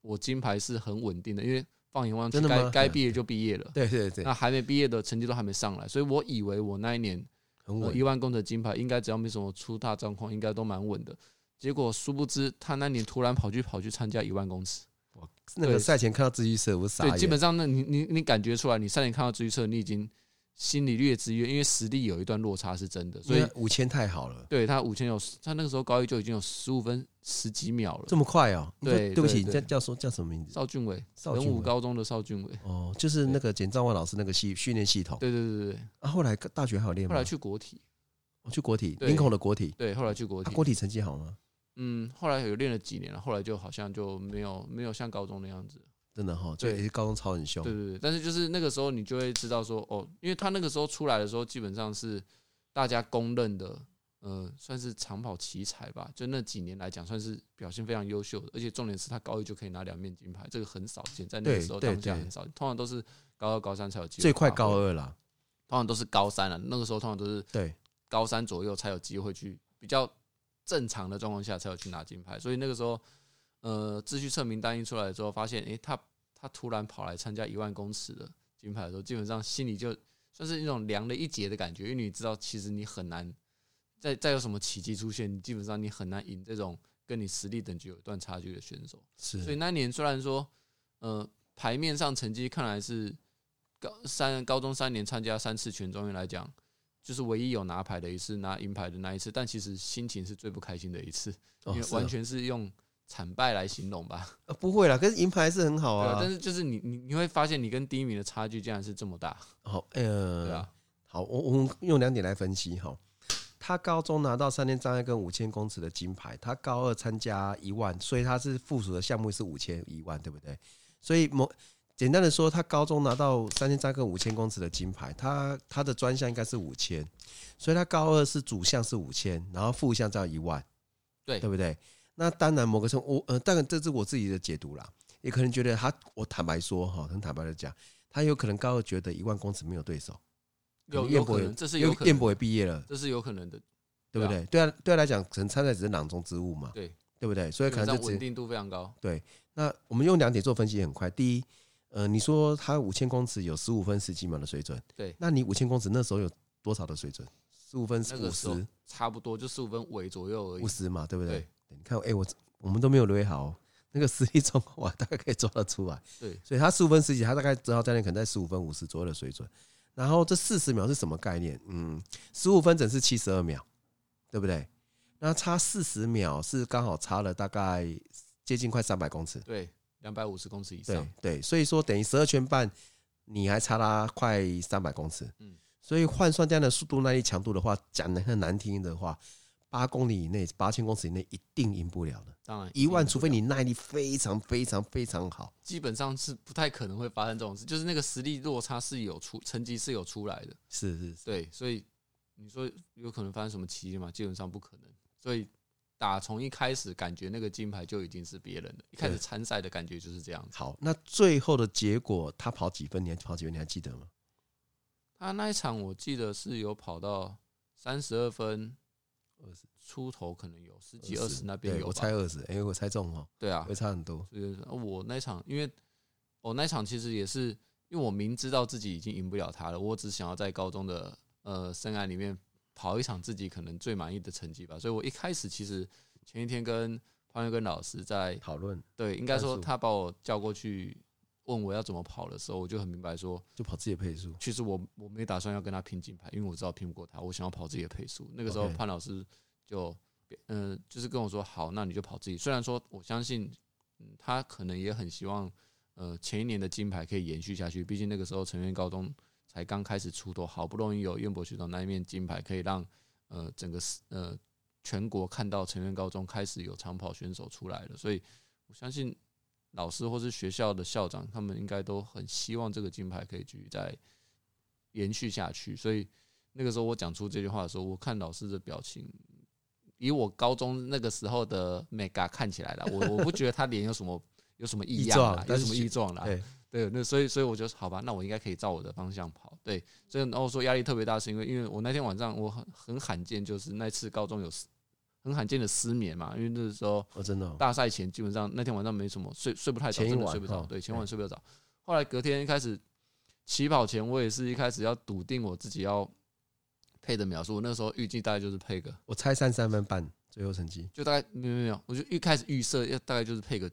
我金牌是很稳定的，因为放眼望去，该该毕业就毕业了。对对对，那还没毕业的成绩都还没上来，所以我以为我那一年很稳，一万公尺金牌应该只要没什么出大状况，应该都蛮稳的。结果殊不知，他那年突然跑去跑去参加一万公尺。哇，那个赛前看到自行车，我傻。对，基本上那你你你感觉出来，你赛前看到自行车，你已经心理略知一二，因为实力有一段落差是真的。所以五千太好了。对他五千有，他那个时候高一就已经有十五分十几秒了，这么快哦？对，对不起，叫叫说叫什么名字？邵俊伟，仁武高中的邵俊伟。哦，就是那个简兆万老师那个系训练系统。对对对对。啊，后来大学还有练吗？后来去国体。我去国体，林口的国体。对，后来去国体。国体成绩好吗？嗯，后来有练了几年了，后来就好像就没有没有像高中那样子，真的哈，对，高中超很凶，对对对，但是就是那个时候你就会知道说，哦，因为他那个时候出来的时候，基本上是大家公认的，呃，算是长跑奇才吧，就那几年来讲，算是表现非常优秀的，而且重点是他高一就可以拿两面金牌，这个很少见，在那个时候当下很少，通常都是高二高三才有机会，最快高二啦，通常都是高三了，那个时候通常都是对。高三左右才有机会去比较。正常的状况下才有去拿金牌，所以那个时候，呃，秩序册名单一出来之后，发现，诶、欸，他他突然跑来参加一万公尺的金牌的时候，基本上心里就算是一种凉了一截的感觉，因为你知道，其实你很难再再有什么奇迹出现，你基本上你很难赢这种跟你实力等级有一段差距的选手。是，所以那年虽然说，呃，牌面上成绩看来是高三高中三年参加三次全中运来讲。就是唯一有拿牌的一次，拿银牌的那一次，但其实心情是最不开心的一次，因为完全是用惨败来形容吧。呃，不会啦，可是银牌是很好啊。但是就是你你你会发现，你跟第一名的差距竟然是这么大。好，呃，对啊，好，我我们用两点来分析哈。他高中拿到三千障碍跟五千公尺的金牌，他高二参加一万，所以他是附属的项目是五千一万，对不对？所以某。简单的说，他高中拿到三千三跟五千公尺的金牌，他他的专项应该是五千，所以他高二是主项是五千，然后副项叫一万，对对不对？那当然某个程度我呃，当然这是我自己的解读啦，也可能觉得他，我坦白说哈，很坦白的讲，他有可能高二觉得一万公尺没有对手，有有可能，这是有可能，燕博也毕业了，这是有可能的，对不对？对啊，对他来讲，可能参赛只是囊中之物嘛，对对不对？所以可能稳定度非常高。对，那我们用两点做分析也很快，第一。呃，你说他五千公尺有十五分十几秒的水准，对，那你五千公尺那时候有多少的水准？十五分五十，差不多就十五分尾左右而已，五十嘛，对不对？对你看，哎、欸，我我们都没有捋好，那个实力状况，我大概可以抓得出来。对，所以他十五分十几，他大概只好在那可能在十五分五十左右的水准。然后这四十秒是什么概念？嗯，十五分整是七十二秒，对不对？那差四十秒是刚好差了大概接近快三百公尺。对。两百五十公尺以上，对对，所以说等于十二圈半，你还差他快三百公尺，嗯，所以换算这样的速度、耐力、强度的话，讲的很难听的话，八公里以内、八千公尺以内一定赢不了的。当然，一万，除非你耐力非常非常非常好，基本上是不太可能会发生这种事。就是那个实力落差是有出，成绩是有出来的。是是是，对，所以你说有可能发生什么奇迹吗？基本上不可能。所以。打从一开始感觉那个金牌就已经是别人的，一开始参赛的感觉就是这样子。好，那最后的结果他跑几分？你还跑几分？你还记得吗？他那一场我记得是有跑到三十二分二十出头，可能有十几二十那边有。我猜二十，哎，我猜中哦。对啊，会差很多。我那场，因为我那场其实也是，因为我明知道自己已经赢不了他了，我只想要在高中的呃生涯里面。跑一场自己可能最满意的成绩吧，所以我一开始其实前一天跟潘玉根老师在讨论，对，应该说他把我叫过去问我要怎么跑的时候，我就很明白说，就跑自己的配速。其实我我没打算要跟他拼金牌，因为我知道拼不过他，我想要跑自己的配速。那个时候潘老师就嗯、呃，就是跟我说，好，那你就跑自己。虽然说我相信，嗯，他可能也很希望，呃，前一年的金牌可以延续下去，毕竟那个时候成员高中。才刚开始出头，好不容易有渊博学长那一面金牌，可以让呃整个呃全国看到成员高中开始有长跑选手出来了，所以我相信老师或是学校的校长，他们应该都很希望这个金牌可以继续再延续下去。所以那个时候我讲出这句话的时候，我看老师的表情，以我高中那个时候的 mega 看起来了，我我不觉得他脸有什么有什么异样啦，有什么异状啦。对，那所以所以我就好吧，那我应该可以照我的方向跑。对，所以然后说压力特别大，是因为因为我那天晚上我很很罕见，就是那次高中有很罕见的失眠嘛，因为那时候我真的大赛前基本上那天晚上没什么睡睡不太着，真的睡不着。对，前晚睡不着。后来隔天一开始起跑前，我也是一开始要笃定我自己要配的秒数，那时候预计大概就是配个，我猜三三分半，最后成绩就大概没有没有，我就一开始预设要大概就是配个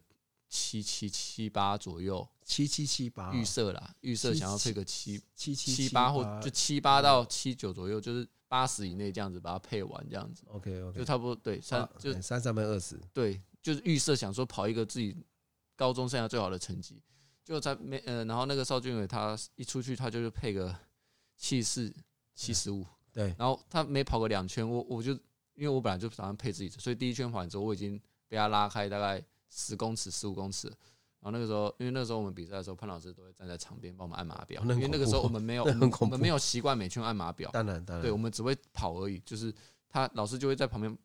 七七七八左右，七七七八。预设啦，预设想要配个七七七七八。或就七八到七九左右，就是。八十以内这样子把它配完，这样子，OK OK，就差不多对三就三三分二十，对，就是预设想说跑一个自己高中生涯最好的成绩，就在没呃，然后那个邵俊伟他一出去他就是配个七四七十五，对，然后他没跑个两圈，我我就因为我本来就打算配自己，所以第一圈跑完之后我已经被他拉开大概十公尺十五公尺。然后那个时候，因为那个时候我们比赛的时候，潘老师都会站在场边帮我们按码表，因为那个时候我们没有，我们没有习惯每圈按码表。当然，当然，对，我们只会跑而已。就是他老师就会在旁边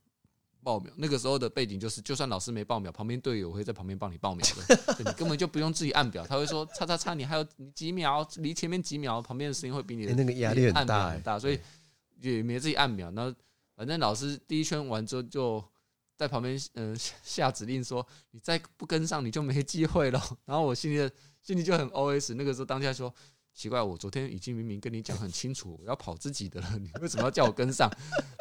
报秒。那个时候的背景就是，就算老师没报秒，旁边队友会在旁边帮你报秒的，你根本就不用自己按表。他会说：“叉叉叉，你还有你几秒，离前面几秒，旁边的声音会比你的那个压力很大，很大。”所以也没自己按秒。然后反正老师第一圈完之后就。在旁边，嗯、呃，下指令说：“你再不跟上，你就没机会了。”然后我心里的心里就很 OS。那个时候当下说：“奇怪，我昨天已经明明跟你讲很清楚，我要跑自己的了，你为什么要叫我跟上？”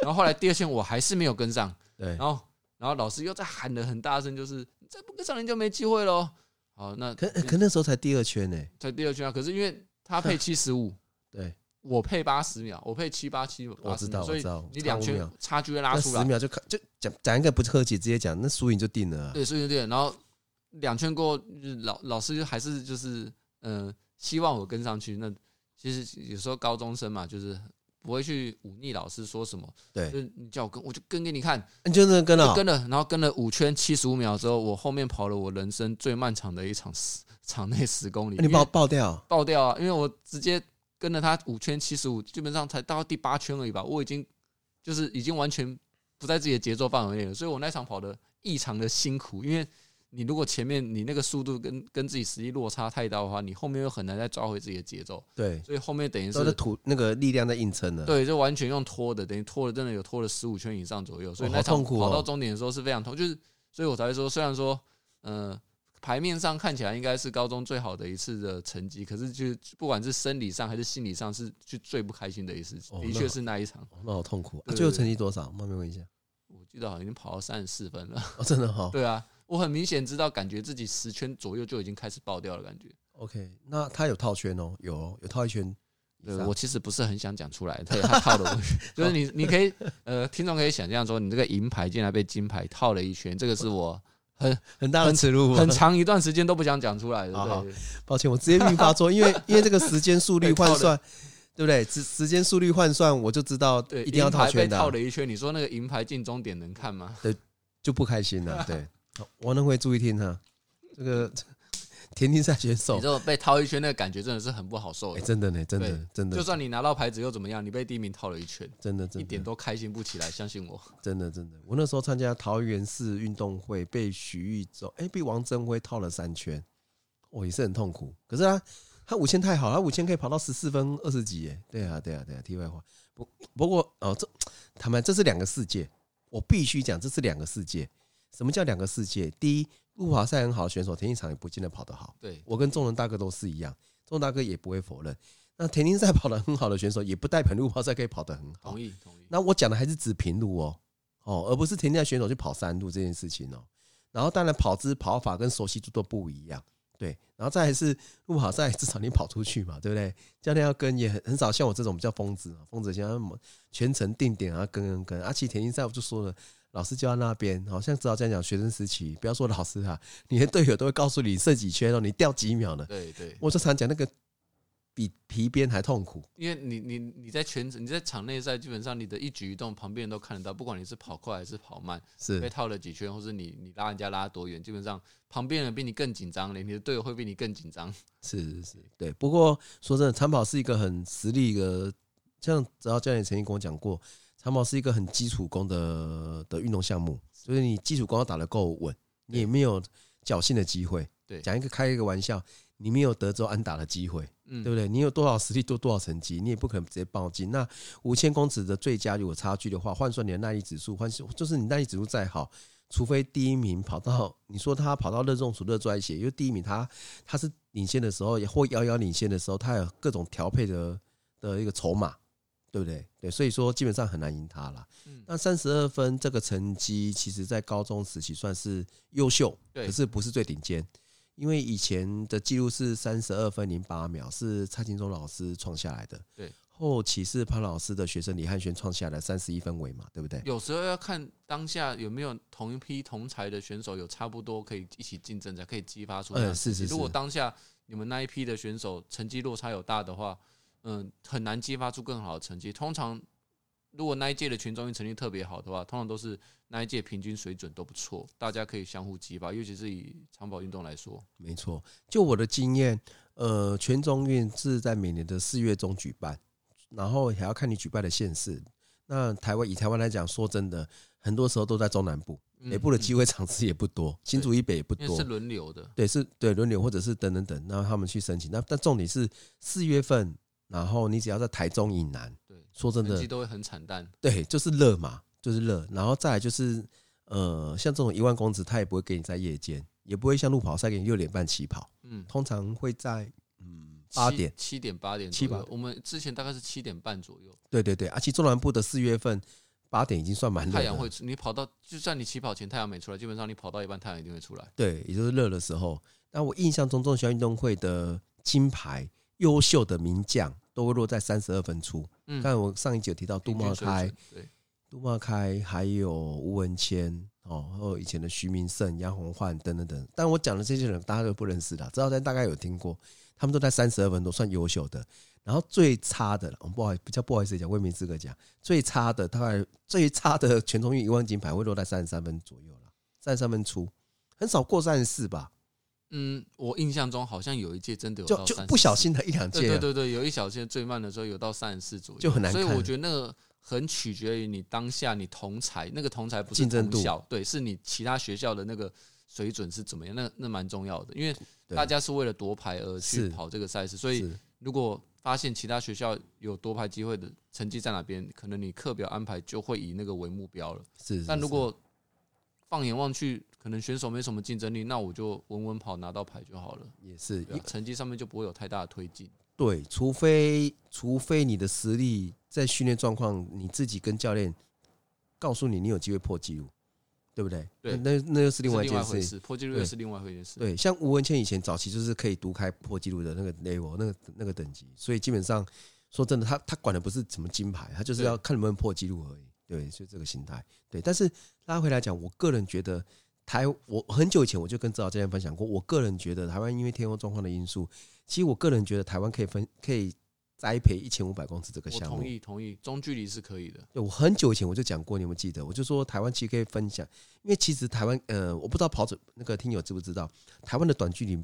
然后后来第二圈我还是没有跟上。对，然后然后老师又在喊的很大声，就是：“你再不跟上，你就没机会喽。”好，那可可那时候才第二圈呢，才第二圈啊。可是因为他配七十五，对。我配八十秒，我配七八七八十秒，所以你两圈差距会拉出来。十秒就看就讲讲一个不客气，直接讲那输赢就定了。对，输赢定了。然后两圈过后，老老师就还是就是嗯、呃，希望我跟上去。那其实有时候高中生嘛，就是不会去忤逆老师说什么。对，就你叫我跟，我就跟给你看。你就那跟了，跟了，然后跟了五圈七十五秒之后，我后面跑了我人生最漫长的一场十场内十公里。你爆爆掉？爆掉啊！因为我直接。跟了他五圈七十五，基本上才到第八圈而已吧。我已经就是已经完全不在自己的节奏范围内了，所以我那场跑的异常的辛苦。因为你如果前面你那个速度跟跟自己实际落差太大的话，你后面又很难再抓回自己的节奏。对，所以后面等于是土那个力量在硬撑的。对，就完全用拖的，等于拖了真的有拖了十五圈以上左右。所以那场跑到终点的时候是非常痛，就是所以我才会说，虽然说嗯。呃牌面上看起来应该是高中最好的一次的成绩，可是就不管是生理上还是心理上，是就最不开心的一次。的确是那一场，那好痛苦。最后成绩多少？冒昧问一下。我记得好像已经跑到三十四分了。哦，真的好。对啊，我很明显知道，感觉自己十圈左右就已经开始爆掉了，感觉。OK，那他有套圈哦，有有套一圈。对，我其实不是很想讲出来，他有他套的东西，就是你你可以呃，听众可以想象说，你这个银牌竟然被金牌套了一圈，这个是我。很很大的耻辱，很长一段时间都不想讲出来的。好好，抱歉，我直接预发作，因为 因为这个时间速率换算，对不对？时时间速率换算，我就知道，对，一定要套圈的。套了一圈，你说那个银牌进终点能看吗？对，就不开心了。对，王能会注意听哈，这个。田径赛选手，你这种被套一圈，那个感觉真的是很不好受的。真的呢，真的真的。就算你拿到牌子又怎么样？你被第一名套了一圈，真的，真的，一点都开心不起来。相信我，真的，真的。我那时候参加桃园市运动会，被许玉洲，哎，被王贞辉套了三圈，我也是很痛苦。可是他，他五千太好，他五千可以跑到十四分二十几，耶，对啊，对啊，对啊。题外话，不不过哦，这他们这是两个世界，我必须讲，这是两个世界。什么叫两个世界？第一。路跑赛很好的选手，田径场也不见得跑得好。对，我跟众人大哥都是一样，仲仁大哥也不会否认。那田径赛跑得很好的选手，也不代表路跑赛可以跑得很好。同意，同意。那我讲的还是指平路哦，哦，而不是田径选手去跑山路这件事情哦。然后当然跑姿、跑法跟熟悉度都不一样。对，然后再来是路跑赛，至少你跑出去嘛，对不对？教练要跟也很很少，像我这种比较疯子，疯子像全程定点啊，跟跟跟。而且田径赛我就说了。老师就在那边，好像知道这样讲。学生时期，不要说老师哈，你的队友都会告诉你剩几圈哦，你掉几秒呢。对对，我就常讲那个比皮鞭还痛苦，因为你你你在全你在场内赛，基本上你的一举一动，旁边人都看得到，不管你是跑快还是跑慢，是被套了几圈，或是你你拉人家拉多远，基本上旁边人比你更紧张嘞，你的队友会比你更紧张。是是是，对。不过说真的，长跑是一个很实力一个，像只要教练曾经跟我讲过。长跑是一个很基础功的的运动项目，所以你基础功要打得够稳，你也没有侥幸的机会。对，讲一个开一个玩笑，你没有德州安打的机会，嗯，对不对？你有多少实力做多少成绩，你也不可能直接报进。那五千公尺的最佳如果差距的话，换算你的耐力指数，换就是你耐力指数再好，除非第一名跑到你说他跑到热中暑热衰竭，因为第一名他他是领先的时候，或遥遥领先的时候，他有各种调配的的一个筹码。对不对？对，所以说基本上很难赢他了。那三十二分这个成绩，其实在高中时期算是优秀，可是不是最顶尖。因为以前的记录是三十二分零八秒，是蔡金忠老师创下来的。对，后期是潘老师的学生李汉轩创下来三十一分尾嘛，对不对？有时候要看当下有没有同一批同才的选手有差不多可以一起竞争，才可以激发出。嗯，是是是。如果当下你们那一批的选手成绩落差有大的话。嗯，很难激发出更好的成绩。通常，如果那一届的全中运成绩特别好的话，通常都是那一届平均水准都不错，大家可以相互激发。尤其是以长跑运动来说，没错。就我的经验，呃，全中运是在每年的四月中举办，然后还要看你举办的县市。那台湾以台湾来讲，说真的，很多时候都在中南部，北部的机会场次也不多，新竹以北也不多，是轮流的。对，是对轮流，或者是等等等，然后他们去申请。那但重点是四月份。然后你只要在台中以南，对，说真的，都会很惨淡。对，就是热嘛，就是热。然后再来就是，呃，像这种一万公尺，他也不会给你在夜间，也不会像路跑赛给你六点半起跑。嗯，通常会在嗯八点、七点、八点、七八。我们之前大概是七点半左右。对对对，而且中南部的四月份八点已经算蛮热。太阳会，你跑到就算你起跑前太阳没出来，基本上你跑到一半太阳一定会出来。对，也就是热的时候。那我印象中，中学运动会的金牌优秀的名将。都会落在三十二分出。嗯，但我上一集有提到杜茂开，对，杜茂开还有吴文谦哦，还有以前的徐明胜、杨洪焕等等等。但我讲的这些人，大家都不认识的，知道但大概有听过，他们都在三十二分，都算优秀的。然后最差的，我不好比较不好意思讲，未名资格讲，最差的大概最差的全中运一万金牌会落在三十三分左右了，三十三分出，很少过三十四吧。嗯，我印象中好像有一届真的有到就就不小心的一两届，对对对，有一小届最慢的时候有到三十四左右，就很难。所以我觉得那个很取决于你当下你同才那个同才不是同校，对，是你其他学校的那个水准是怎么样，那那蛮重要的，因为大家是为了夺牌而去跑这个赛事，所以如果发现其他学校有夺牌机会的成绩在哪边，可能你课表安排就会以那个为目标了。是，但如果放眼望去。可能选手没什么竞争力，那我就稳稳跑拿到牌就好了。也是，成绩上面就不会有太大的推进。对，除非除非你的实力在训练状况，你自己跟教练告诉你，你有机会破纪录，对不对？对，那那又是另外一件事。破纪录又是另外一件事。对，像吴文倩以前早期就是可以独开破纪录的那个 level，那个那个等级，所以基本上说真的，他他管的不是什么金牌，他就是要看能不能破纪录而已。对，就这个心态。对，但是拉回来讲，我个人觉得。台，我很久以前我就跟指导教练分享过，我个人觉得台湾因为天候状况的因素，其实我个人觉得台湾可以分可以栽培一千五百公尺这个项目。同意同意，中距离是可以的。对，我很久以前我就讲过，你有没有记得？我就说台湾其实可以分享，因为其实台湾呃，我不知道跑者那个听友知不知道，台湾的短距离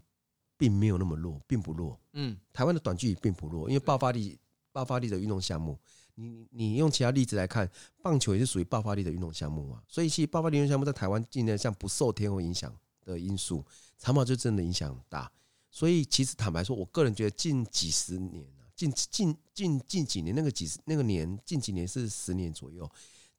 并没有那么弱，并不弱。嗯，台湾的短距离并不弱，因为爆发力爆发力的运动项目。你你用其他例子来看，棒球也是属于爆发力的运动项目嘛，所以其实爆发力运动项目在台湾尽量像不受天候影响的因素，长跑就真的影响很大。所以其实坦白说，我个人觉得近几十年啊，近近近近几年那个几十那个年，近几年是十年左右，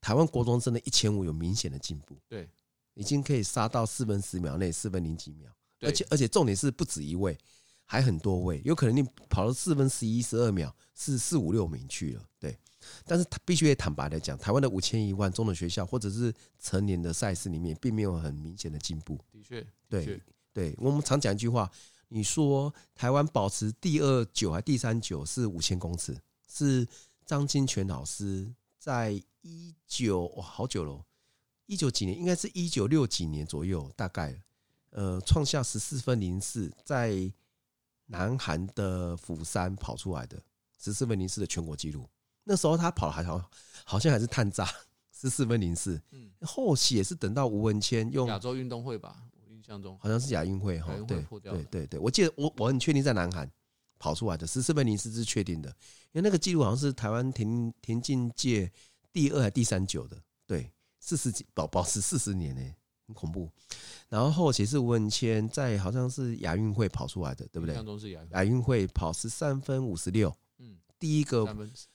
台湾国中真的一千五有明显的进步，对，已经可以杀到四分十秒内，四分零几秒，而且而且重点是不止一位，还很多位，有可能你跑了四分十一十二秒，是四五六名去了，对。但是他必须也坦白的讲，台湾的五千一万中等学校或者是成年的赛事里面，并没有很明显的进步。的确，对对，我们常讲一句话，你说台湾保持第二九还第三九是五千公尺，是张金泉老师在一九哇好久了，一九几年，应该是一九六几年左右，大概呃创下十四分零四，在南韩的釜山跑出来的十四分零四的全国纪录。那时候他跑的还好，好像还是探炸 十四分零四。嗯，后期也是等到吴文谦用亚洲运动会吧，我印象中好像是亚运会哈。对对对对，我记得我我很确定在南韩跑出来的十四分零四是确定的，因为那个记录好像是台湾田田径界第二还第三久的。对，四十几保保持四十年呢，很恐怖。然后后期是吴文谦在好像是亚运会跑出来的，对不对？当中是亚亚运会跑十三分五十六，嗯，第一个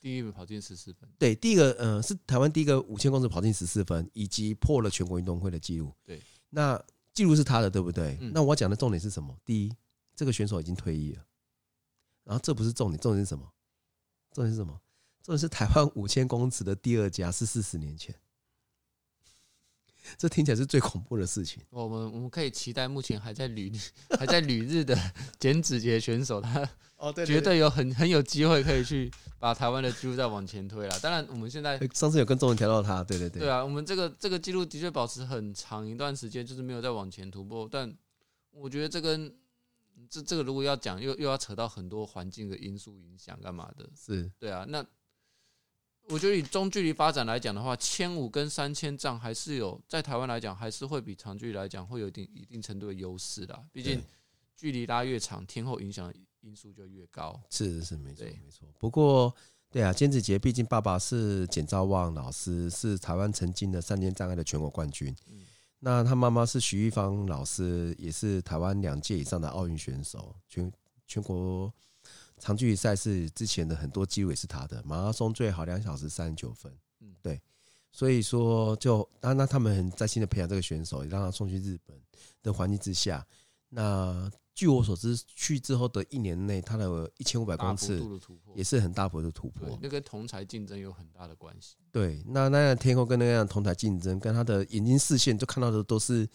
第一个跑进十四分，对，第一个嗯、呃、是台湾第一个五千公尺跑进十四分，以及破了全国运动会的记录。对，那记录是他的，对不对？嗯、那我讲的重点是什么？第一，这个选手已经退役了，然后这不是重点，重点是什么？重点是什么？重点是台湾五千公尺的第二家是四十年前。这听起来是最恐怖的事情。我们我们可以期待，目前还在旅还在旅日的简子杰选手，他哦对，绝对有很很有机会可以去把台湾的记录再往前推了。当然，我们现在上次有跟众人调到他，对对对，对啊，我们这个这个记录的确保持很长一段时间，就是没有再往前突破。但我觉得这跟这这个如果要讲，又又要扯到很多环境的因素影响，干嘛的？是对啊，那。我觉得以中距离发展来讲的话，千五跟三千丈还是有在台湾来讲，还是会比长距离来讲会有一定一定程度的优势啦。毕竟距离拉越长，天候影响因素就越高。是是是没错没错。不过对啊，简子杰毕竟爸爸是简兆旺老师，是台湾曾经的三千障碍的全国冠军。那他妈妈是徐玉芳老师，也是台湾两届以上的奥运选手，全全国。长距离赛事之前的很多记录也是他的，马拉松最好两小时三十九分，嗯，对，所以说就那那他们很在心的培养这个选手，也让他送去日本的环境之下。那据我所知，去之后的一年内，他的一千五百公尺也是很大幅的突破，那跟同台竞争有很大的关系。对，那那样天空跟那样同台竞争，跟他的眼睛视线就看到的都是。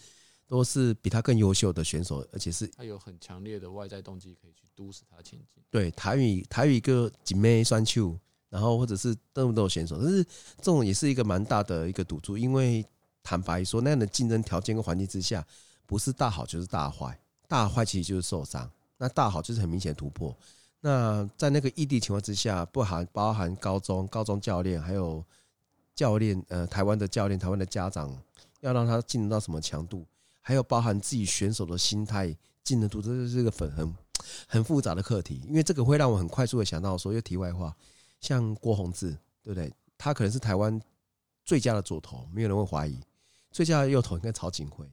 都是比他更优秀的选手，而且是他有很强烈的外在动机可以去督使他前进。对，台语台语一个姐妹双球，然后或者是都不都选手，但是这种也是一个蛮大的一个赌注，因为坦白说，那样的竞争条件跟环境之下，不是大好就是大坏，大坏其实就是受伤，那大好就是很明显的突破。那在那个异地情况之下，不含包含高中高中教练，还有教练呃台湾的教练，台湾的家长，要让他进入到什么强度？还有包含自己选手的心态、进的度，这是一个很很很复杂的课题。因为这个会让我很快速的想到说，又题外话，像郭宏志，对不对？他可能是台湾最佳的左投，没有人会怀疑。最佳的右投应该曹锦辉。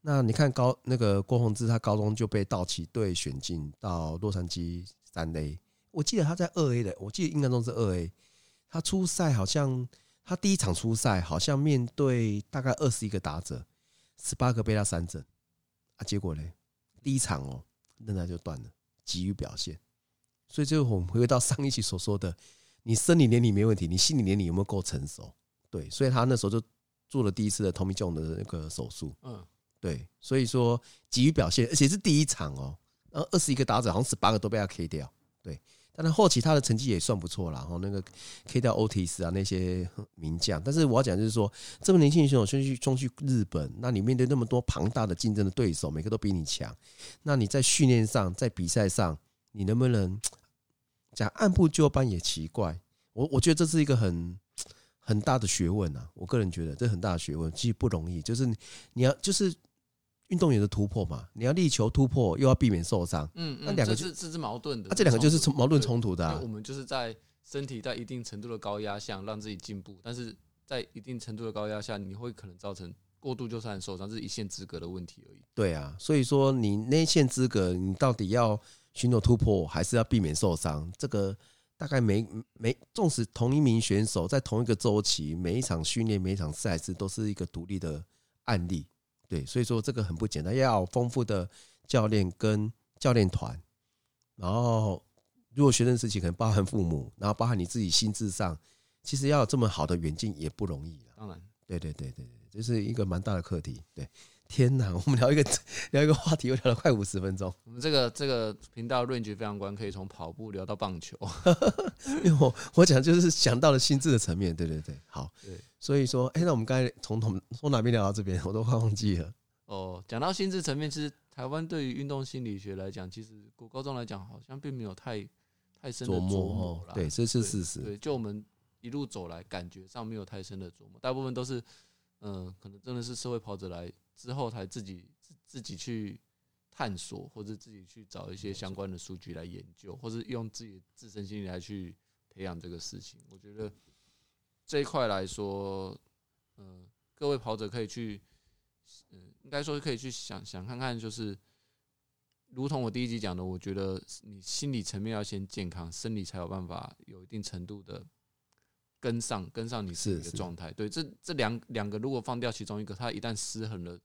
那你看高那个郭宏志，他高中就被道奇队选进到洛杉矶三 A。我记得他在二 A 的，我记得印象中是二 A。他出赛好像他第一场出赛好像面对大概二十一个打者。十八个被他三振啊，结果呢？第一场哦，韧带就断了，急于表现。所以最后我们回到上一期所说的，你生理年龄没问题，你心理年龄有没有够成熟？对，所以他那时候就做了第一次的 Tommy John 的那个手术。嗯，对，所以说急于表现，而且是第一场哦，然后二十一个打者，好像十八个都被他 K 掉。对。但是后期他的成绩也算不错啦，然后那个 K 掉 Otis 啊那些名将，但是我要讲就是说，这么年轻的选手先去冲去日本，那你面对那么多庞大的竞争的对手，每个都比你强，那你在训练上，在比赛上，你能不能 讲按部就班也奇怪？我我觉得这是一个很很大的学问啊，我个人觉得这很大的学问，其实不容易，就是你要就是。运动员的突破嘛，你要力求突破，又要避免受伤。嗯，那两个是这是矛盾的。啊，这两个就是矛盾冲突的啊。我们就是在身体在一定程度的高压下让自己进步，但是在一定程度的高压下，你会可能造成过度就算受伤，这是一线资格的问题而已。对啊，所以说你那线资格，你到底要寻求突破，还是要避免受伤？这个大概每每纵使同一名选手在同一个周期，每一场训练、每一场赛事都是一个独立的案例。对，所以说这个很不简单，要有丰富的教练跟教练团，然后如果学生时期可能包含父母，然后包含你自己心智上，其实要有这么好的远近也不容易。当然，对对对对对，这是一个蛮大的课题。对，天哪，我们聊一个 聊一个话题，又聊了快五十分钟。我们这个这个频道 range 非常广，可以从跑步聊到棒球。因为我我讲就是想到了心智的层面。对对对，好。对。所以说，哎、欸，那我们刚才从从从哪边聊到这边，我都快忘记了。哦，讲到心智层面，其实台湾对于运动心理学来讲，其实国高中来讲，好像并没有太太深的琢磨啦。对，这是事实。对，就我们一路走来，感觉上没有太深的琢磨，大部分都是，嗯、呃，可能真的是社会跑者来之后，才自己自己去探索，或者自己去找一些相关的数据来研究，或者用自己自身心理来去培养这个事情。我觉得。这一块来说，嗯，各位跑者可以去嗯，应该说可以去想想看看，就是如同我第一集讲的，我觉得你心理层面要先健康，生理才有办法有一定程度的跟上跟上你自己的状态。对，这这两两个如果放掉其中一个，它一旦失衡了，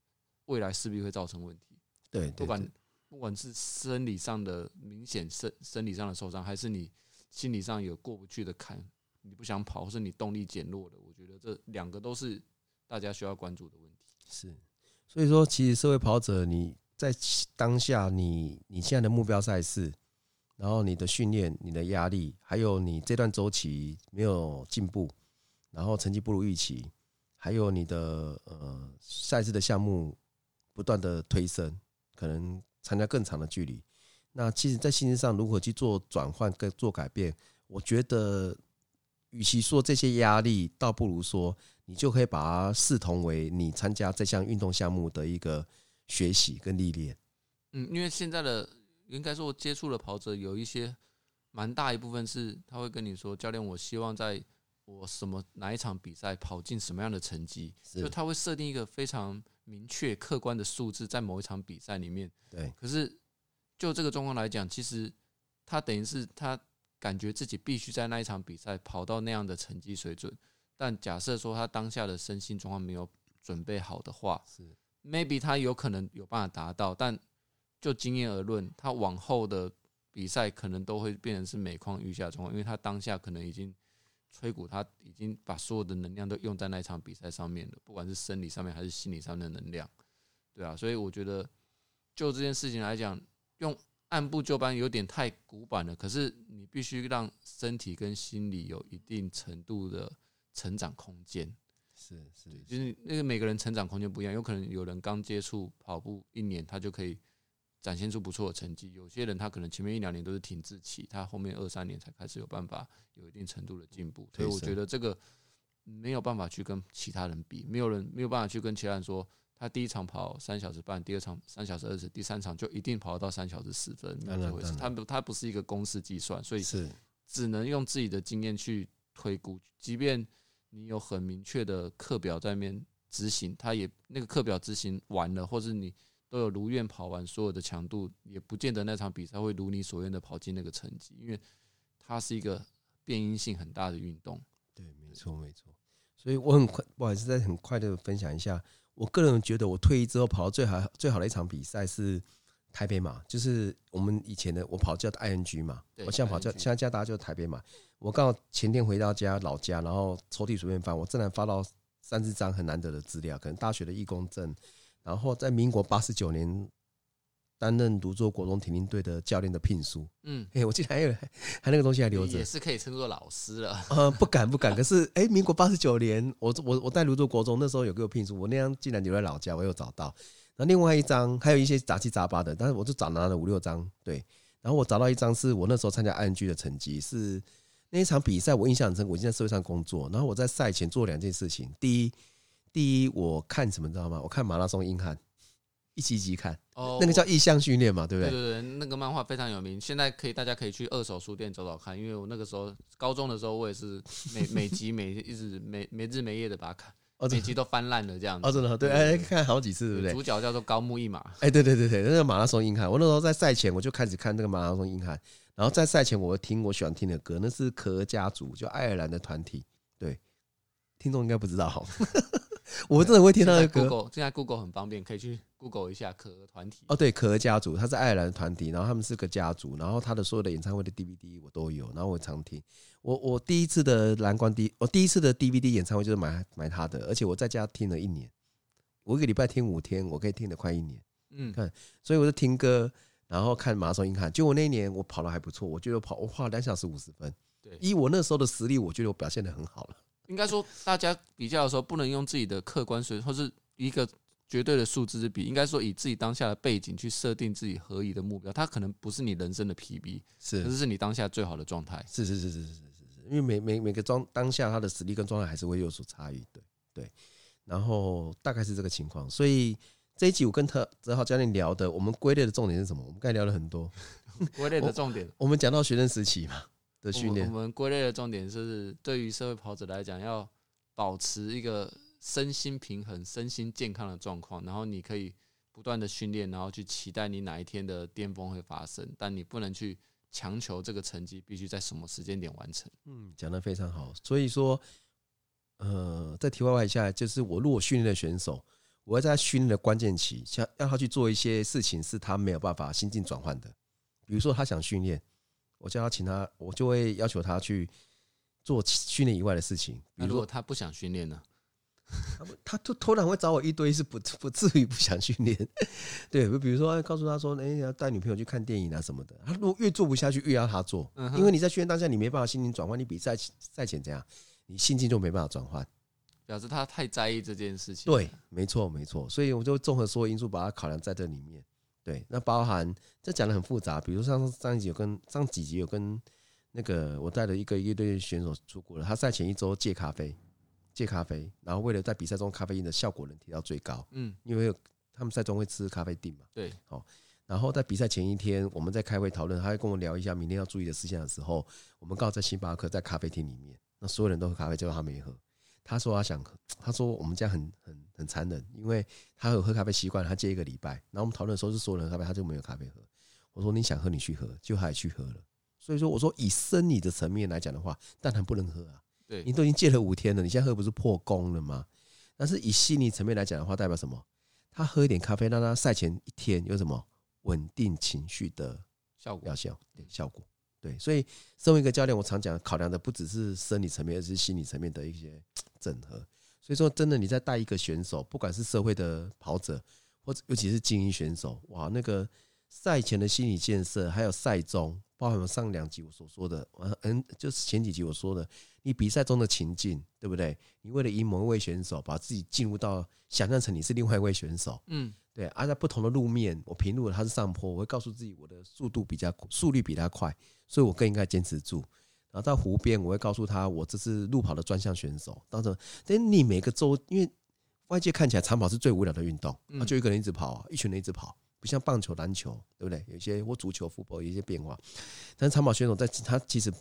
未来势必会造成问题。对，不管不管是生理上的明显生生理上的受伤，还是你心理上有过不去的坎，你不想跑，或是你动力减弱了，我觉得这两个都是大家需要关注的问题。是，所以说，其实社会跑者，你在当下你你现在的目标赛事，然后你的训练、你的压力，还有你这段周期没有进步，然后成绩不如预期，还有你的呃赛事的项目不断的推升。可能参加更长的距离，那其实，在心理上如何去做转换跟做改变，我觉得，与其说这些压力，倒不如说你就可以把它视同为你参加这项运动项目的一个学习跟历练。嗯，因为现在的应该说，我接触的跑者有一些蛮大一部分是，他会跟你说，教练，我希望在我什么哪一场比赛跑进什么样的成绩，就他会设定一个非常。明确客观的数字在某一场比赛里面，对。可是就这个状况来讲，其实他等于是他感觉自己必须在那一场比赛跑到那样的成绩水准。但假设说他当下的身心状况没有准备好的话，是 maybe 他有可能有办法达到，但就经验而论，他往后的比赛可能都会变成是每况愈下状况，因为他当下可能已经。吹鼓，他已经把所有的能量都用在那一场比赛上面了，不管是生理上面还是心理上的能量，对啊，所以我觉得就这件事情来讲，用按部就班有点太古板了。可是你必须让身体跟心理有一定程度的成长空间。是是，就是那个每个人成长空间不一样，有可能有人刚接触跑步一年，他就可以。展现出不错的成绩，有些人他可能前面一两年都是停滞期，他后面二三年才开始有办法有一定程度的进步，所以我觉得这个没有办法去跟其他人比，没有人没有办法去跟其他人说，他第一场跑三小时半，第二场三小时二十，第三场就一定跑到三小时十分，没有这回事，他不他不是一个公式计算，所以是。只能用自己的经验去推估，即便你有很明确的课表在那边执行，他也那个课表执行完了，或是你。都有如愿跑完所有的强度，也不见得那场比赛会如你所愿的跑进那个成绩，因为它是一个变因性很大的运动。对，没错，没错。所以我很快，不好意思，再很快的分享一下，我个人觉得我退役之后跑到最好最好的一场比赛是台北马，就是我们以前的我跑叫 ING 嘛，我现在跑叫现在叫大家叫台北马。我刚好前天回到家老家，然后抽屉随便翻，我正然发到三四张很难得的资料，可能大学的义工证。然后在民国八十九年担任泸州国中田径队的教练的聘书，嗯，哎，我记得还有还那个东西还留着，也是可以称作老师了。呃，不敢不敢，可是哎，民国八十九年，我我我在泸州国中那时候有给我聘书，我那张竟然留在老家，我有找到。那另外一张还有一些杂七杂八的，但是我就找拿了五六张，对。然后我找到一张是我那时候参加 ING 的成绩，是那一场比赛我印象很深，我已经在社会上工作，然后我在赛前做两件事情，第一。第一，我看什么知道吗？我看马拉松硬汉，一集一集看。哦，那个叫意向训练嘛，对不对？对对对，那个漫画非常有名，现在可以大家可以去二手书店找找看。因为我那个时候高中的时候，我也是每 每集每一直每没日没夜的把它看，每集都翻烂了这样子。哦，真的对，哎，看好几次，对不对？主角叫做高木一马。哎，对对对对，那个马拉松硬汉，我那时候在赛前我就开始看那个马拉松硬汉，然后在赛前我听我喜欢听的歌，那是壳家族，就爱尔兰的团体。对，听众应该不知道。我真的会听到那个歌。现在 Google 很方便，可以去 Google 一下可儿团体。哦，对，可儿家族，他是爱尔兰团体，然后他们是个家族，然后他的所有的演唱会的 DVD 我都有，然后我常听。我我第一次的蓝光 D，我第一次的 DVD 演唱会就是买买他的，而且我在家听了一年，我一个礼拜听五天，我可以听了快一年。嗯，看，所以我就听歌，然后看马拉松硬汉。就我那一年我跑得还不错，我觉得我跑我花了两小时五十分。对，以我那时候的实力，我觉得我表现得很好了。应该说，大家比较的时候不能用自己的客观水或是一个绝对的数字去比。应该说，以自己当下的背景去设定自己合宜的目标。它可能不是你人生的 PB，是，可是是你当下最好的状态。是是是是是是是，因为每每每个状当下他的实力跟状态还是会有所差异。对对，然后大概是这个情况。所以这一集我跟他泽浩教练聊的，我们归类的重点是什么？我们刚才聊了很多 归类的重点，我们讲到学生时期嘛。的训练，我们归类的重点是，对于社会跑者来讲，要保持一个身心平衡、身心健康的状况，然后你可以不断的训练，然后去期待你哪一天的巅峰会发生，但你不能去强求这个成绩必须在什么时间点完成。嗯，讲的非常好。所以说，呃，在题外话一下，就是我如果训练的选手，我会在训练的关键期，想让他去做一些事情，是他没有办法心境转换的。比如说，他想训练，我叫他请他，我就会要求他去做训练以外的事情。比如说，他不想训练呢？他突突然会找我一堆，是不不至于不想训练。对，比如说告诉他说，哎，要带女朋友去看电影啊什么的。他如果越做不下去，越要他做，因为你在训练当下，你没办法心情转换，你比赛赛前怎样，你心情就没办法转换。表示他太在意这件事情。对，没错，没错。所以我就综合所有因素把它考量在这里面。对，那包含这讲的很复杂，比如说上上一集有跟上几集有跟那个我带了一个乐队选手出国了，他赛前一周戒咖啡，戒咖啡，然后为了在比赛中咖啡因的效果能提到最高，嗯，因为他们赛中会吃咖啡定嘛，对，好，然后在比赛前一天我们在开会讨论，他会跟我聊一下明天要注意的事项的时候，我们刚好在星巴克在咖啡厅里面，那所有人都喝咖啡，结果他没喝。他说他想喝，他说我们家很很很残忍，因为他有喝咖啡习惯，他戒一个礼拜。然后我们讨论的时候是所有人喝咖啡，他就没有咖啡喝。我说你想喝你去喝，就他也去喝了。所以说我说以生理的层面来讲的话，当然不能喝啊。对，你都已经戒了五天了，你现在喝不是破功了吗？但是以心理层面来讲的话，代表什么？他喝一点咖啡，让他赛前一天有什么稳定情绪的效果？药效对效果。对，所以身为一个教练，我常讲考量的不只是生理层面，而是心理层面的一些整合。所以说，真的你在带一个选手，不管是社会的跑者，或者尤其是精英选手，哇，那个赛前的心理建设，还有赛中，包含上两集我所说的，嗯，就是前几集我说的，你比赛中的情境，对不对？你为了赢某一位选手，把自己进入到想象成你是另外一位选手，嗯。对，而、啊、在不同的路面，我平路它是上坡，我会告诉自己我的速度比较速率比他快，所以我更应该坚持住。然后到湖边，我会告诉他我这是路跑的专项选手。当时，但你每个周，因为外界看起来长跑是最无聊的运动，啊，就一个人一直跑，一群人一直跑，不像棒球、篮球，对不对？有些或足球、福波有一些变化，但是长跑选手在他其实，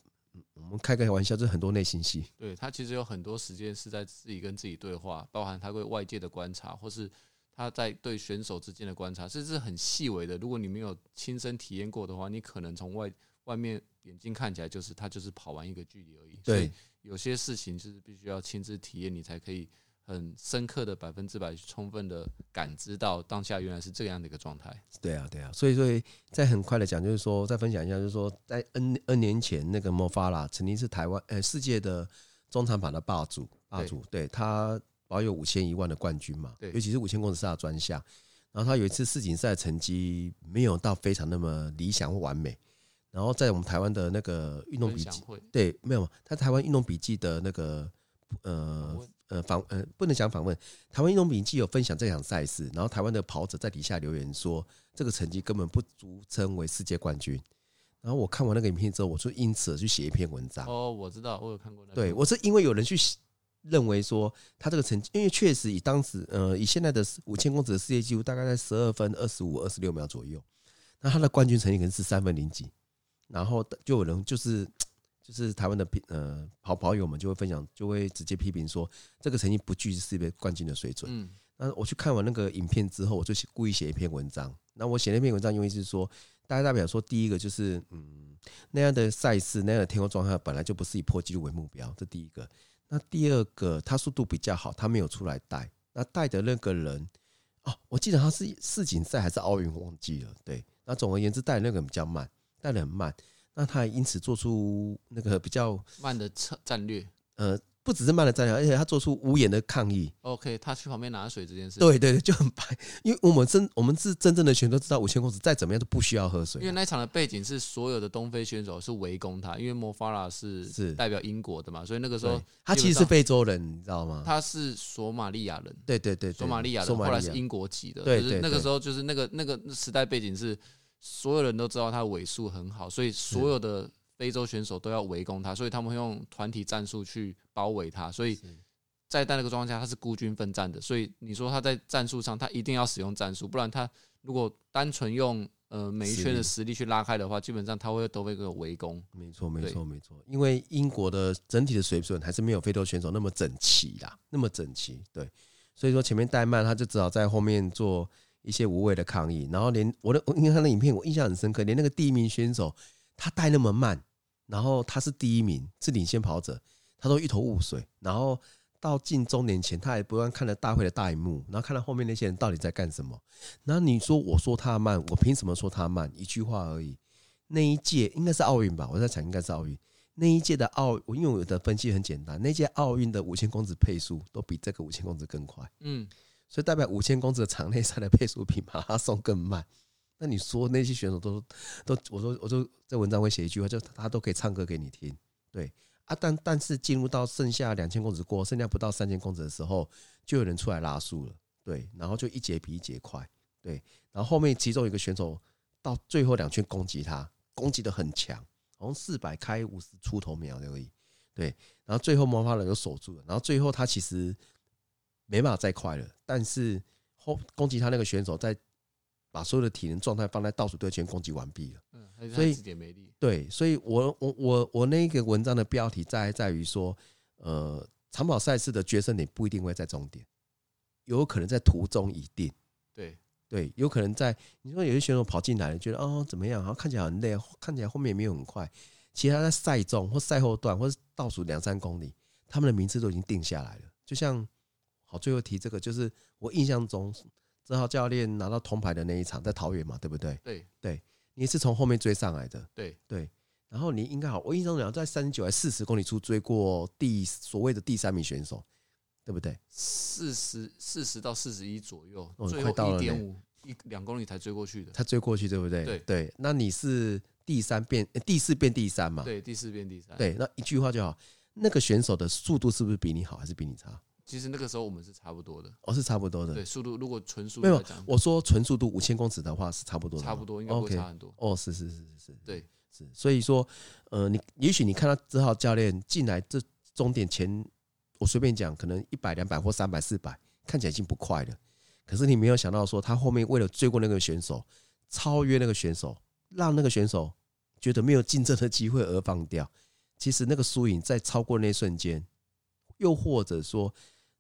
我们开个玩笑，就是很多内心戏。对，他其实有很多时间是在自己跟自己对话，包含他对外界的观察，或是。他在对选手之间的观察，这是很细微的。如果你没有亲身体验过的话，你可能从外外面眼睛看起来就是他就是跑完一个距离而已。对，所以有些事情就是必须要亲自体验，你才可以很深刻的百分之百充分的感知到当下原来是这样的一个状态。对啊，对啊。所以，所以再很快的讲，就是说再分享一下，就是说在 N N 年前，那个莫法拉曾经是台湾呃世界的中长跑的霸主，霸主，对，对他。保有五千一万的冠军嘛，对，尤其是五千公尺是他的专项。然后他有一次世锦赛成绩没有到非常那么理想或完美。然后在我们台湾的那个运动笔记，对，没有，他台湾运动笔记的那个呃呃访呃不能讲访问，台湾运动笔记有分享这场赛事。然后台湾的跑者在底下留言说，这个成绩根本不足称为世界冠军。然后我看完那个影片之后，我就因此而去写一篇文章。哦，我知道，我有看过那个。对，我是因为有人去。认为说他这个成绩，因为确实以当时呃以现在的五千公尺的世界纪录大概在十二分二十五二十六秒左右，那他的冠军成绩可能是三分零几，然后就有人就是就是台湾的呃跑跑友们就会分享，就会直接批评说这个成绩不具世界冠军的水准。嗯，那我去看完那个影片之后，我就故意写一篇文章。那我写那篇文章用意是说，大家代表说第一个就是嗯那样的赛事那样的天空状态本来就不是以破纪录为目标，这第一个。那第二个，他速度比较好，他没有出来带。那带的那个人，哦，我记得他是世锦赛还是奥运，忘记了。对，那总而言之，带那个人比较慢，带的很慢。那他也因此做出那个比较慢的策战略，呃。不只是慢的战略，而且他做出无言的抗议。OK，他去旁边拿水这件事，对对对，就很白。因为我们真我们是真正的选手，知道五千公尺再怎么样都不需要喝水。因为那场的背景是所有的东非选手是围攻他，因为莫法拉是是代表英国的嘛，所以那个时候他其实是非洲人，你知道吗？他是索马利亚人，对对对，索马利亚人，后来是英国籍的。对，就是那个时候就是那个那个时代背景是所有人都知道他尾数很好，所以所有的。非洲选手都要围攻他，所以他们会用团体战术去包围他。所以在在那个状况下，他是孤军奋战的。所以你说他在战术上，他一定要使用战术，不然他如果单纯用呃每一圈的实力去拉开的话，基本上他会都会一个围攻。没错，没错，没错。因为英国的整体的水准还是没有非洲选手那么整齐啦，那么整齐。对，所以说前面怠慢，他就只好在后面做一些无谓的抗议。然后连我的，因为他的影片我印象很深刻，连那个第一名选手他带那么慢，然后他是第一名，是领先跑者，他都一头雾水。然后到进终点前，他还不断看着大会的大荧幕，然后看到后面那些人到底在干什么。然后你说我说他慢，我凭什么说他慢？一句话而已。那一届应该是奥运吧，我在想应该是奥运。那一届的奥，因为我的分析很简单，那届奥运的五千公尺配速都比这个五千公尺更快。嗯，所以代表五千公尺的场内赛的配速比马拉松更慢。那你说那些选手都都，我说我说在文章会写一句话，就他都可以唱歌给你听，对。啊，但但是进入到剩下两千公尺过，剩下不到三千公尺的时候，就有人出来拉数了，对，然后就一节比一节快，对，然后后面其中一个选手到最后两圈攻击他，攻击得很强，好像四百开五十出头秒而已，对，然后最后魔法人又守住了，然后最后他其实没办法再快了，但是后攻击他那个选手在。把所有的体能状态放在倒数队前攻击完毕了，嗯，所以对，所以我我我我那个文章的标题在在于说，呃，长跑赛事的决胜点不一定会在终点，有可能在途中一定，对对，有可能在你说有些选手跑进来了，觉得哦怎么样，然后看起来很累，看起来后面也没有很快，其实他在赛中或赛后段或是倒数两三公里，他们的名次都已经定下来了。就像好，最后提这个，就是我印象中。志浩教练拿到铜牌的那一场在桃园嘛，对不对？对对，你是从后面追上来的，对对。然后你应该好，我印象中在三十九还四十公里处追过第所谓的第三名选手，对不对？四十四十到四十一左右，哦、快到了一点五一两公里才追过去的。他追过去，对不对？对对。那你是第三变第四变第三嘛？对，第四变第三。对，那一句话就好，那个选手的速度是不是比你好，还是比你差？其实那个时候我们是差不多的，哦，是差不多的。对，速度如果纯速度没有，我说纯速度五千公尺的话是差不多的，差不多应该不会差很多。哦，是是是是是，对，是。所以说，呃，你也许你看到这号教练进来这终点前，我随便讲，可能一百、两百或三百、四百，看起来已经不快了。可是你没有想到说，他后面为了追过那个选手，超越那个选手，让那个选手觉得没有竞争的机会而放掉。其实那个输赢在超过那一瞬间，又或者说。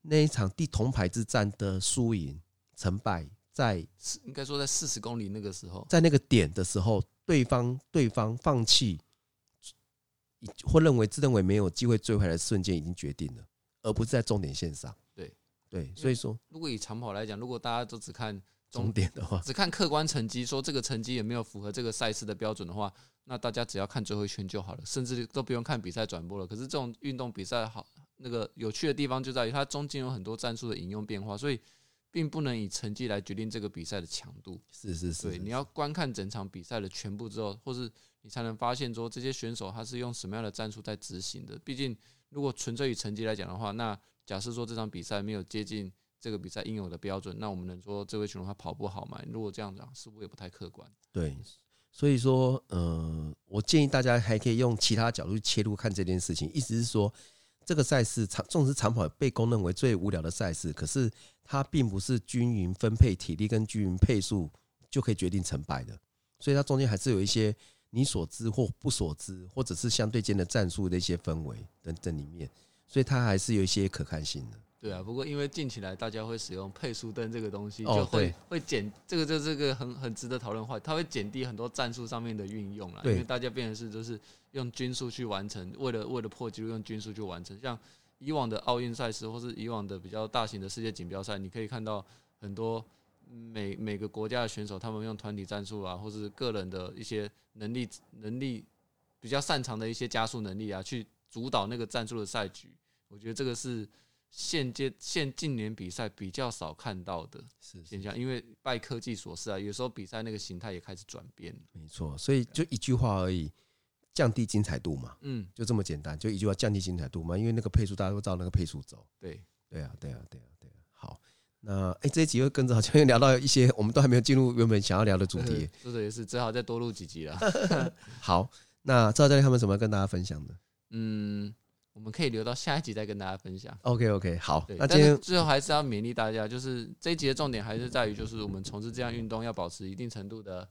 那一场第铜牌之战的输赢成败，在应该说在四十公里那个时候，在那个点的时候，对方对方放弃，或认为自认为没有机会追回来的瞬间已经决定了，而不是在终点线上。对对，所以说，如果以长跑来讲，如果大家都只看终点的话，只看客观成绩，说这个成绩有没有符合这个赛事的标准的话，那大家只要看最后一圈就好了，甚至都不用看比赛转播了。可是这种运动比赛好。那个有趣的地方就在于它中间有很多战术的引用变化，所以并不能以成绩来决定这个比赛的强度。是是是，对，你要观看整场比赛的全部之后，或是你才能发现说这些选手他是用什么样的战术在执行的。毕竟，如果纯粹以成绩来讲的话，那假设说这场比赛没有接近这个比赛应有的标准，那我们能说这位选手他跑不好吗？如果这样讲，似乎也不太客观。对，所以说，呃，我建议大家还可以用其他角度切入看这件事情，意思是说。这个赛事长，纵使长跑被公认为最无聊的赛事，可是它并不是均匀分配体力跟均匀配速就可以决定成败的，所以它中间还是有一些你所知或不所知，或者是相对间的战术的一些氛围等等里面，所以它还是有一些可看性的。对啊，不过因为近起来大家会使用配速灯这个东西，就会会减这个，就这个很很值得讨论的话，它会减低很多战术上面的运用了。因为大家变成是就是用均速去完成，为了为了破纪录用均速去完成。像以往的奥运赛事，或是以往的比较大型的世界锦标赛，你可以看到很多每每个国家的选手，他们用团体战术啊，或是个人的一些能力能力比较擅长的一些加速能力啊，去主导那个战术的赛局。我觉得这个是。现阶现近年比赛比较少看到的现象，因为拜科技所赐啊，有时候比赛那个形态也开始转变。没错，所以就一句话而已，降低精彩度嘛。嗯，就这么简单，就一句话，降低精彩度嘛。因为那个配速大家都照那个配速走。对，对啊，对啊，对啊，对啊。好，那哎、欸，这一集又跟着好像又聊到一些我们都还没有进入原本想要聊的主题。是的，也是，只好再多录几集了。好，那赵教练他们什么要跟大家分享的？嗯。我们可以留到下一集再跟大家分享。OK OK，好。那今天最后还是要勉励大家，就是这一集的重点还是在于，就是我们从事这项运动要保持一定程度的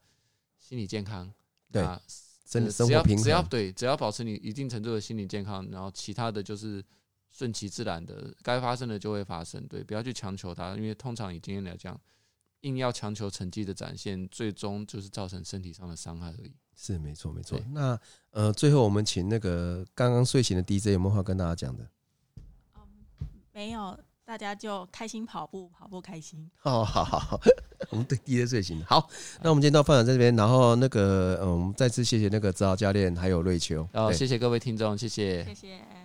心理健康。对，那生呃只要生活平衡，只要对，只要保持你一定程度的心理健康，然后其他的就是顺其自然的，该发生的就会发生。对，不要去强求它，因为通常以经验来讲，硬要强求成绩的展现，最终就是造成身体上的伤害而已。是没错没错。那呃，最后我们请那个刚刚睡醒的 DJ 有没有话跟大家讲的？嗯没有，大家就开心跑步，跑步开心。哦好好好，我们对 DJ 睡醒。好，那我们今天到分享在这边，然后那个嗯，我们再次谢谢那个指导教练还有瑞秋，然后对谢谢各位听众，谢谢谢谢。